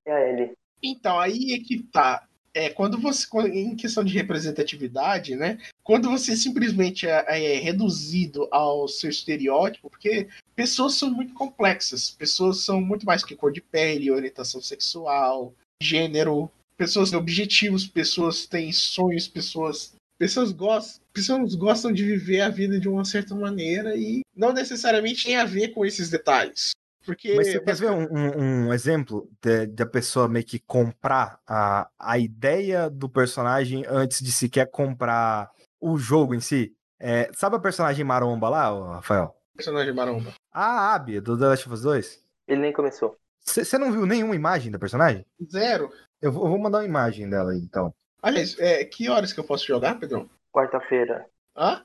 A: é a Ellie.
C: Então, aí é que tá. É, quando você, em questão de representatividade, né? Quando você simplesmente é, é reduzido ao seu estereótipo, porque pessoas são muito complexas, pessoas são muito mais que cor de pele, orientação sexual, gênero, pessoas têm objetivos, pessoas têm sonhos, pessoas pessoas gostam, pessoas gostam de viver a vida de uma certa maneira e não necessariamente tem a ver com esses detalhes. Porque
B: Mas você quer ver um, um- um exemplo de- da pessoa meio que comprar a, a ideia do personagem antes de sequer comprar o jogo em si? É, sabe a personagem maromba lá, Rafael?
C: personagem maromba.
B: A Abby, do The Last of Us 2.
A: Ele nem começou.
B: Você não viu nenhuma imagem da personagem?
C: Zero.
B: Eu vou, eu vou mandar uma imagem dela aí, então.
C: Aliás, é, que horas que eu posso jogar, Pedrão?
A: Quarta-feira.
C: Hã?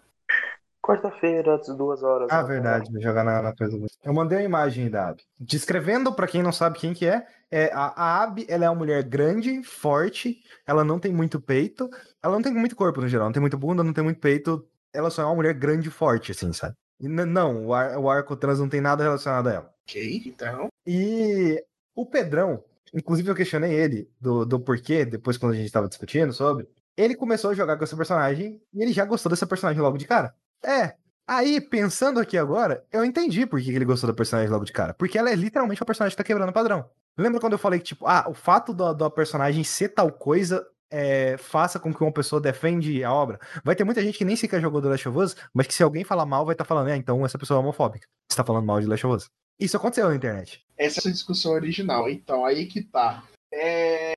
A: Quarta-feira, às duas horas.
B: Ah, verdade, vou jogar na, na coisa. do- Eu mandei a imagem da Abby. Descrevendo, pra quem não sabe quem que é, é a, a Abby, ela é uma mulher grande, forte, ela não tem muito peito, ela não tem muito corpo no geral, não tem muita bunda, não tem muito peito, ela só é uma mulher grande e forte, assim, sabe? E não, o, ar- o arco trans não tem nada relacionado a ela.
C: Ok, então.
B: E o Pedrão, inclusive eu questionei ele do, do porquê, depois quando a gente tava discutindo sobre, ele começou a jogar com essa personagem e ele já gostou dessa personagem logo de cara. É. Aí, pensando aqui agora, eu entendi por que ele gostou da personagem logo de cara. Porque ela é literalmente uma personagem que tá quebrando o padrão. Lembra quando eu falei que, tipo, ah, o fato da, personagem ser tal coisa é, faça com que uma pessoa defende a obra? Vai ter muita gente que nem sequer jogou The Last of Us, mas que se alguém falar mal, vai estar falando, é, então essa pessoa é homofóbica. Você tá falando mal de The Last of Us. Isso aconteceu na internet.
C: Essa é a discussão original. Então, aí que tá. É,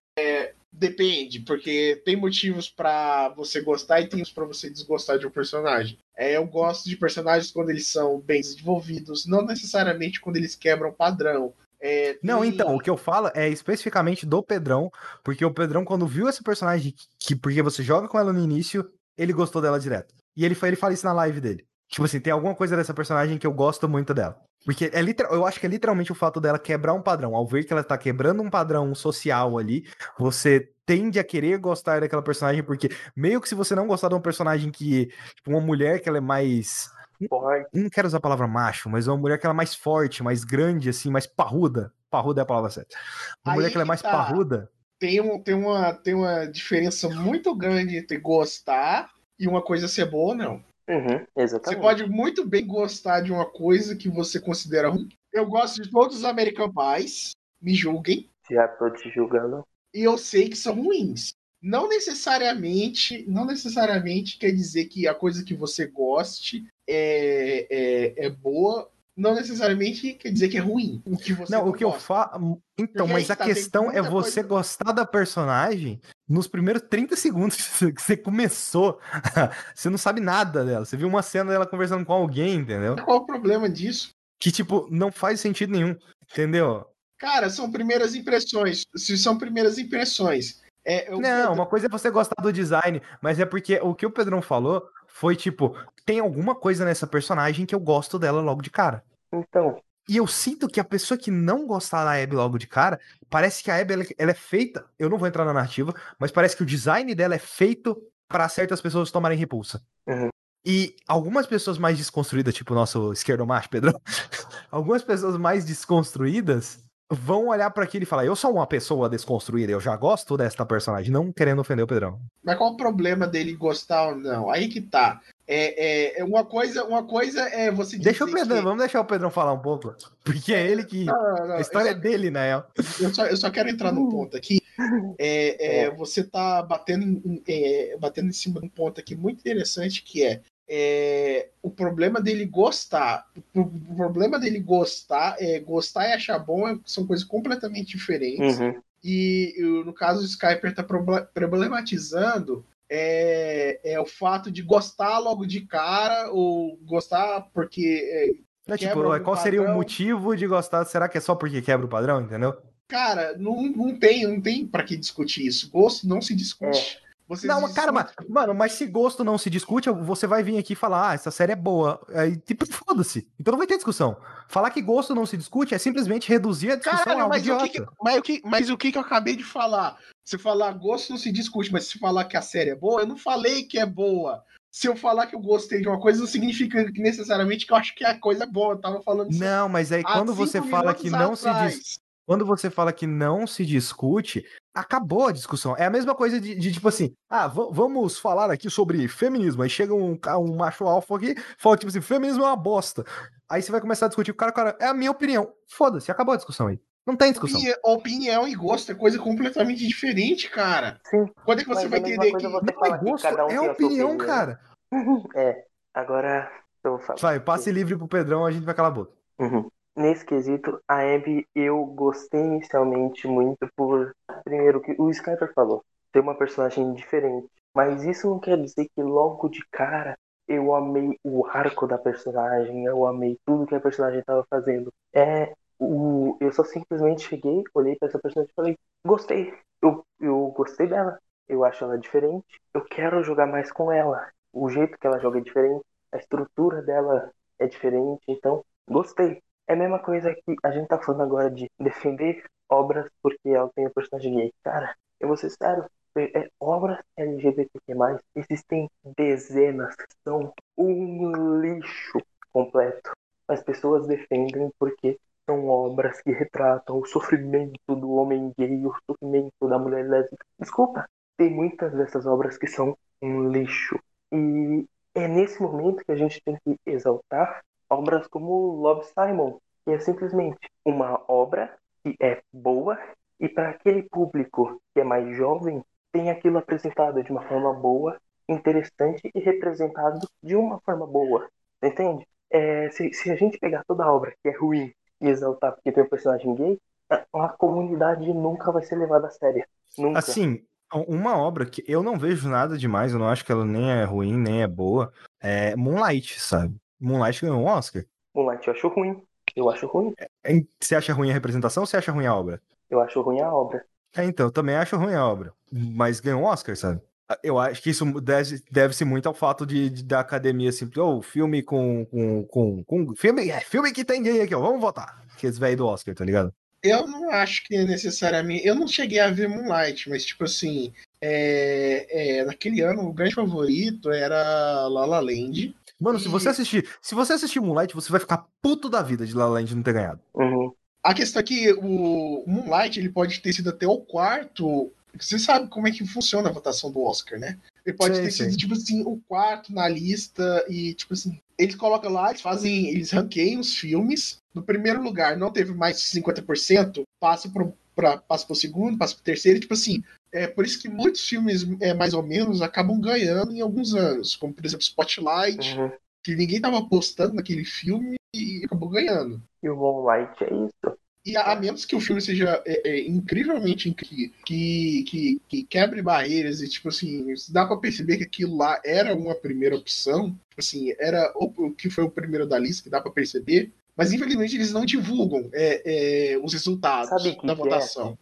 C: depende, porque tem motivos pra você gostar e tem motivos pra você desgostar de um personagem. É, eu gosto de personagens quando eles são bem desenvolvidos, não necessariamente quando eles quebram padrão. É,
B: Não,
C: tem-
B: então, o que eu falo é especificamente do Pedrão, porque o Pedrão, quando viu essa personagem, que, que- porque você joga com ela no início, ele gostou dela direto. E ele, ele fala isso na live dele. Tipo assim, tem alguma coisa dessa personagem que eu gosto muito dela. Porque é literal, eu acho que é literalmente o fato dela quebrar um padrão. Ao ver que ela tá quebrando um padrão social ali, você tende a querer gostar daquela personagem, porque meio que se você não gostar de um personagem que. Tipo, uma mulher que ela é mais.
A: Forte.
B: Não quero usar a palavra macho, mas uma mulher que ela é mais forte, mais grande, assim, mais parruda. Parruda é a palavra certa. Uma
C: Aí
B: mulher que ela é mais
C: tá.
B: parruda.
C: Tem, um, tem, uma, tem uma diferença muito grande entre gostar e uma coisa ser boa ou não.
A: Uhum,
C: Você pode muito bem gostar de uma coisa que você considera ruim. Eu gosto de todos os American Pies, me julguem,
A: Já tô te julgando.
C: E eu sei que são ruins. Não necessariamente, não necessariamente quer dizer que a coisa que você goste é, é, é boa. Não necessariamente quer dizer que é ruim. O que você
B: Não, o que eu
C: gosta.
B: falo. Então,
C: Porque
B: mas a
C: tá,
B: questão é você
C: coisa-
B: gostar da personagem nos primeiros 30 segundos (laughs) que você começou. (laughs) você não sabe nada dela. Você viu uma cena dela conversando com alguém, entendeu?
C: Qual o problema disso?
B: Que, tipo, não faz sentido nenhum. Entendeu?
C: Cara, são primeiras impressões. Se são primeiras impressões. É, eu-
B: Não, uma coisa é você gostar do design, mas é porque o que o Pedrão falou foi tipo, tem alguma coisa nessa personagem que eu gosto dela logo de cara.
A: Então,
B: E eu sinto que a pessoa que não gostar da Abby logo de cara, parece que a Abby ela, ela é feita, eu não vou entrar na narrativa, mas parece que o design dela é feito para certas pessoas tomarem repulsa.
A: Uhum.
B: E algumas pessoas mais desconstruídas, tipo o nosso esquerdo macho, Pedrão, (laughs) algumas pessoas mais desconstruídas vão olhar para aquilo e falar: "Eu sou uma pessoa desconstruída, eu já gosto desta personagem", não querendo ofender o Pedrão.
C: Mas qual o problema dele gostar ou não? Aí que tá. É, é, é uma coisa, uma coisa é você
B: Deixa o Pedrão,
C: que...
B: vamos deixar o Pedrão falar um pouco, porque é ele que
C: Não, não, não,
B: a história é
C: eu,
B: dele, né?
C: só, eu, só, eu só quero entrar no ponto aqui. É, é, (laughs) você tá batendo é, batendo em cima de um ponto aqui muito interessante que é, é, o problema dele gostar. O, o problema dele gostar é gostar e achar bom é- são coisas completamente diferentes.
A: uhum,
C: E eu, no caso, o Skyper está problematizando é, é o fato de gostar logo de cara, ou gostar porque. é,
B: É, tipo,
C: algum
B: qual seria o motivo de gostar? Será que é só porque quebra o padrão, entendeu?
C: cara, não, não tem, não tem para que discutir isso. Gosto não se discute. Você
B: não, mas, cara, mas, mano, mas se gosto não se discute, você vai vir aqui falar, ah, essa série é boa. Aí, tipo, foda-se. Então não vai ter discussão. Falar que gosto não se discute é simplesmente reduzir a discussão a
C: Caralho,
B: algo
C: mas o,
B: idiota.
C: que, que- mas, o que, mas o que que eu acabei de falar? Se falar gosto não se discute, mas se falar que a série é boa, eu não falei que é boa. Se eu falar que eu gostei de uma coisa, não significa que necessariamente que eu acho que a coisa é boa. Eu tava falando isso
B: Não, mas aí quando você fala que não se
C: atrás.
B: dis... quando você fala que não se discute, acabou a discussão. É a mesma coisa de, de, tipo assim, ah, va- vamos falar aqui sobre feminismo. Aí chega um, um macho alfa aqui, fala tipo assim, feminismo é uma bosta. Aí você vai começar a discutir com o cara, cara, é a minha opinião. Foda-se, acabou a discussão aí. Não tem discussão.
C: Opini- Opinião e gosto é coisa completamente diferente, cara.
A: sim.
C: Quando é que você
A: Mas
C: vai entender que.
B: Não é gosto,
A: um
B: é opinião,
A: opinião.
B: cara. (laughs)
A: É, agora eu vou falar.
B: Vai, passe livre pro Pedrão, a gente vai calar a boca.
A: Uhum. Nesse quesito, a Abby eu gostei inicialmente muito por. Primeiro, que o Skyper falou, ter uma personagem diferente. Mas isso não quer dizer que logo de cara eu amei o arco da personagem, eu amei tudo que a personagem estava fazendo. É. O, eu só simplesmente cheguei, olhei pra essa personagem e falei, gostei. Eu, eu gostei dela. Eu acho ela diferente. Eu quero jogar mais com ela. O jeito que ela joga é diferente. A estrutura dela é diferente. Então, gostei. É a mesma coisa que a gente tá falando agora de defender obras porque ela tem um personagem gay. Cara, eu vou ser sério. É, é, obras LGBTQ+, existem dezenas, são um lixo completo. As pessoas defendem porque são obras que retratam o sofrimento do homem gay, o sofrimento da mulher lésbica. Desculpa, tem muitas dessas obras que são um lixo. E é nesse momento que a gente tem que exaltar obras como Love Simon, que é simplesmente uma obra que é boa e para aquele público que é mais jovem tem aquilo apresentado de uma forma boa, interessante e representado de uma forma boa, entende? É, se, se a gente pegar toda a obra que é ruim e exaltar porque tem um personagem gay, a, comunidade nunca vai ser levada a sério. Nunca.
B: Assim, uma obra que eu não vejo nada demais, eu não acho que ela nem é ruim, nem é boa, é Moonlight, sabe? Moonlight ganhou um Oscar.
A: Moonlight eu acho ruim. Eu acho ruim.
B: É, Você acha ruim a representação ou você acha ruim a obra?
A: Eu acho ruim a obra.
B: É, então, eu também acho ruim a obra. Mas ganhou um Oscar, sabe? Eu acho que isso deve- deve-se muito ao fato de, de- da academia, assim, oh, filme com, com, com, com- Filme, é, filme que tem gay aqui, ó, vamos votar. Aqueles velhos do Oscar, tá ligado?
C: Eu não acho que necessariamente. Eu não cheguei a ver Moonlight, mas, tipo assim, é, é, naquele ano o grande favorito era La La Land.
B: Mano, e... se você assistir, se você assistir Moonlight, você vai ficar puto da vida de La La Land não ter ganhado.
A: Uhum.
C: A questão é que o Moonlight ele pode ter sido até o quarto. Você sabe como é que funciona a votação do Oscar, né? Ele pode sim, ter sim. sido, tipo assim, o quarto na lista e, tipo assim, eles colocam lá, eles fazem, eles ranqueiam os filmes. No primeiro lugar, não teve mais de 50%, passa pro, pra, passa pro segundo, passa pro terceiro, e, tipo assim, é por isso que muitos filmes, é, mais ou menos, acabam ganhando em alguns anos, como, por exemplo, Spotlight, uhum. que ninguém tava apostando naquele filme e acabou ganhando.
A: E o Moonlight é isso.
C: E a, menos que o filme seja é, é, incrivelmente incrível, que, que, que, quebre barreiras e, tipo assim, dá pra perceber que aquilo lá era uma primeira opção, tipo assim, era o, que foi o primeiro da lista, que dá pra perceber, mas infelizmente eles não divulgam é, é os resultados da votação.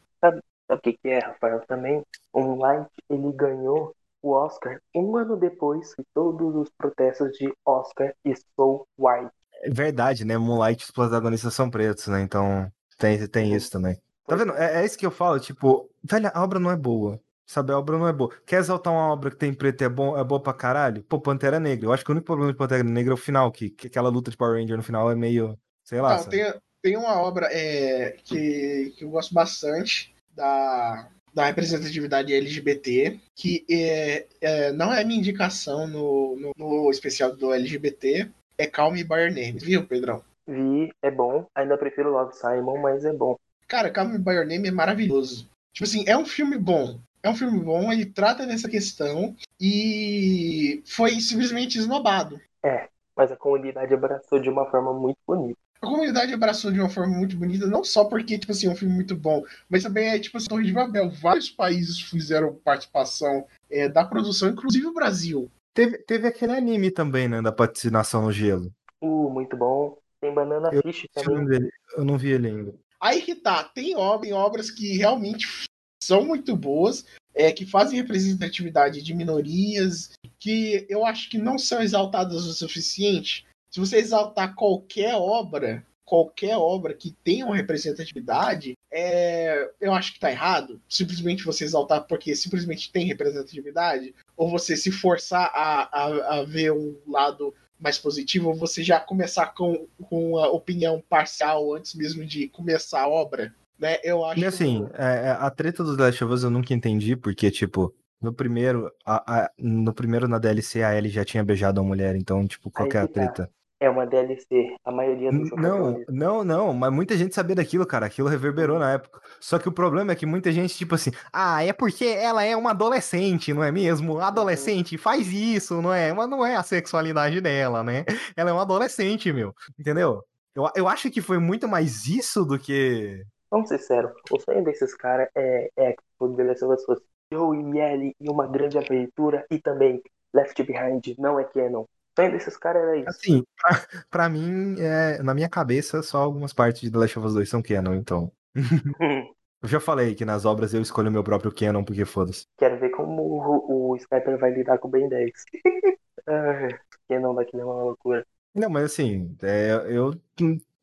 A: Sabe, o que, que é, Rafael? Também, o Light, ele ganhou o Oscar um ano depois que todos os protestos de Oscar e Soul White.
B: É verdade, né? Moonlight os protagonistas são pretos, né? Então tem, tem isso também. Tá vendo? É, é isso que eu falo, tipo, velho, a obra não é boa. Sabe, a obra não é boa. Quer exaltar uma obra que tem preto e é, bom, é boa pra caralho? Pô, Pantera Negra. Eu acho que o único problema de Pantera Negra é o final, que, que aquela luta de Power Ranger no final é meio. Sei lá.
C: Não, tem, tem uma obra é, que, que eu gosto bastante da, da representatividade LGBT, que é, é, não é minha indicação no, no, no especial do LGBT, é Calm Me By Your Name, viu, Pedrão?
A: Vi, é bom. Ainda prefiro Love Simon, mas é bom.
C: Cara, Call Me By Your Name é maravilhoso. Tipo assim, é um filme bom. É um filme bom, ele trata dessa questão e foi simplesmente esnobado.
A: É, mas a comunidade abraçou de uma forma muito bonita.
C: A comunidade abraçou de uma forma muito bonita, não só porque, tipo assim, é um filme muito bom, mas também é, tipo assim, Torre de Babel. Vários países fizeram participação é, da produção, inclusive o Brasil.
B: Teve, teve aquele anime também, né, da patinação no gelo.
A: Uh, muito bom. Tem Banana eu, Fish também.
B: Eu não vi ele ainda.
C: Aí que tá, tem obras que realmente são muito boas, é, que fazem representatividade de minorias, que eu acho que não são exaltadas o suficiente. Se você exaltar qualquer obra, qualquer obra que tenha uma representatividade, é, eu acho que tá errado. Simplesmente você exaltar porque simplesmente tem representatividade, ou você se forçar a, a, a ver um lado mais positivo, você já começar com, com a opinião parcial antes mesmo de começar a obra, né? Eu acho.
B: E assim, é, é, a treta do The Last of Us eu nunca entendi, porque, tipo, no primeiro, a, a, no primeiro na DLC a Ellie já tinha beijado a mulher, então, tipo, qual é a tá. treta?
A: É uma DLC, a maioria dos
B: Não, não, não, mas muita gente sabia daquilo, cara. Aquilo reverberou na época. Só que o problema é que muita gente, tipo assim, ah, é porque ela é uma adolescente, não é mesmo? Adolescente faz isso, não é? Mas não é a sexualidade dela, né? Ela é uma adolescente, meu. Entendeu? Eu, eu acho que foi muito mais isso do que.
A: Vamos ser sérios, o sonho desses caras é, é que o The Last of Us Joe e Ellie e uma grande aventura e também Left Behind não é canon sonho desses caras era isso.
B: Assim, pra, pra mim, é, na minha cabeça, só algumas partes de The Last of Us 2 são canon, então. (laughs) eu já falei que nas obras eu escolho meu próprio canon, porque foda-se.
A: Quero ver como o, o Sniper vai lidar com o Ben 10. (laughs) canon daquele é uma loucura.
B: Não, mas assim, é, eu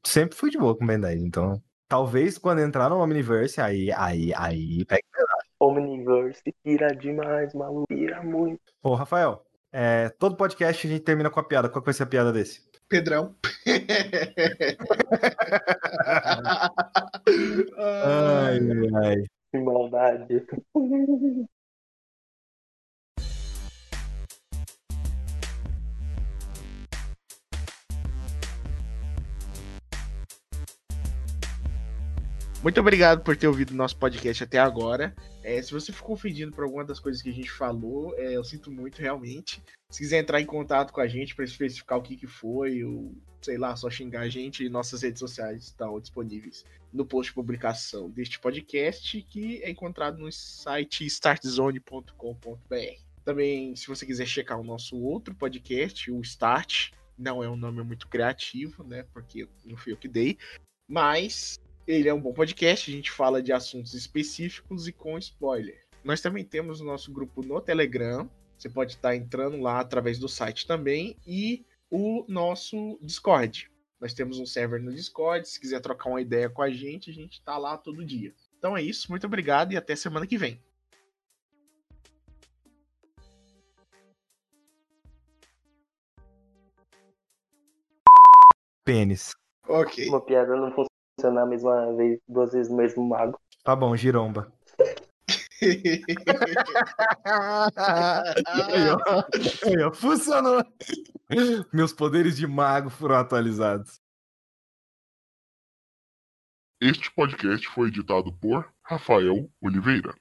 B: sempre fui de boa com o Ben 10, então. Talvez quando entrar no Omniverse, aí, aí, aí pega
A: Omniverse tira demais, maluco, tira muito.
B: Ô, Rafael, é, todo podcast a gente termina com a piada. Qual vai ser a piada desse?
C: Pedrão.
B: ai, (laughs) ai, ai.
A: Que maldade.
C: Muito obrigado por ter ouvido o nosso podcast até agora. É, se você ficou ofendido por alguma das coisas que a gente falou, é, eu sinto muito realmente. Se quiser entrar em contato com a gente para especificar o que, que foi, ou sei lá, só xingar a gente, nossas redes sociais estão disponíveis no post de publicação deste podcast, que é encontrado no site startzone.com.br. Também, se você quiser checar o nosso outro podcast, o Start, não é um nome muito criativo, né? Porque não fui eu que dei, mas ele é um bom podcast, a gente fala de assuntos específicos e com spoiler. Nós também temos o nosso grupo no Telegram, você pode estar entrando lá através do site também, e o nosso Discord. Nós temos um server no Discord. Se quiser trocar uma ideia com a gente, a gente tá lá todo dia. Então é isso, muito obrigado e até semana que vem.
B: Pênis.
C: Ok.
A: Uma piada não funciona a mesma vez, duas vezes no mesmo mago.
B: Tá bom, giromba. Aí, ó. Aí, ó. Funcionou. Meus poderes de mago foram atualizados.
D: Este podcast foi editado por Rafael Oliveira.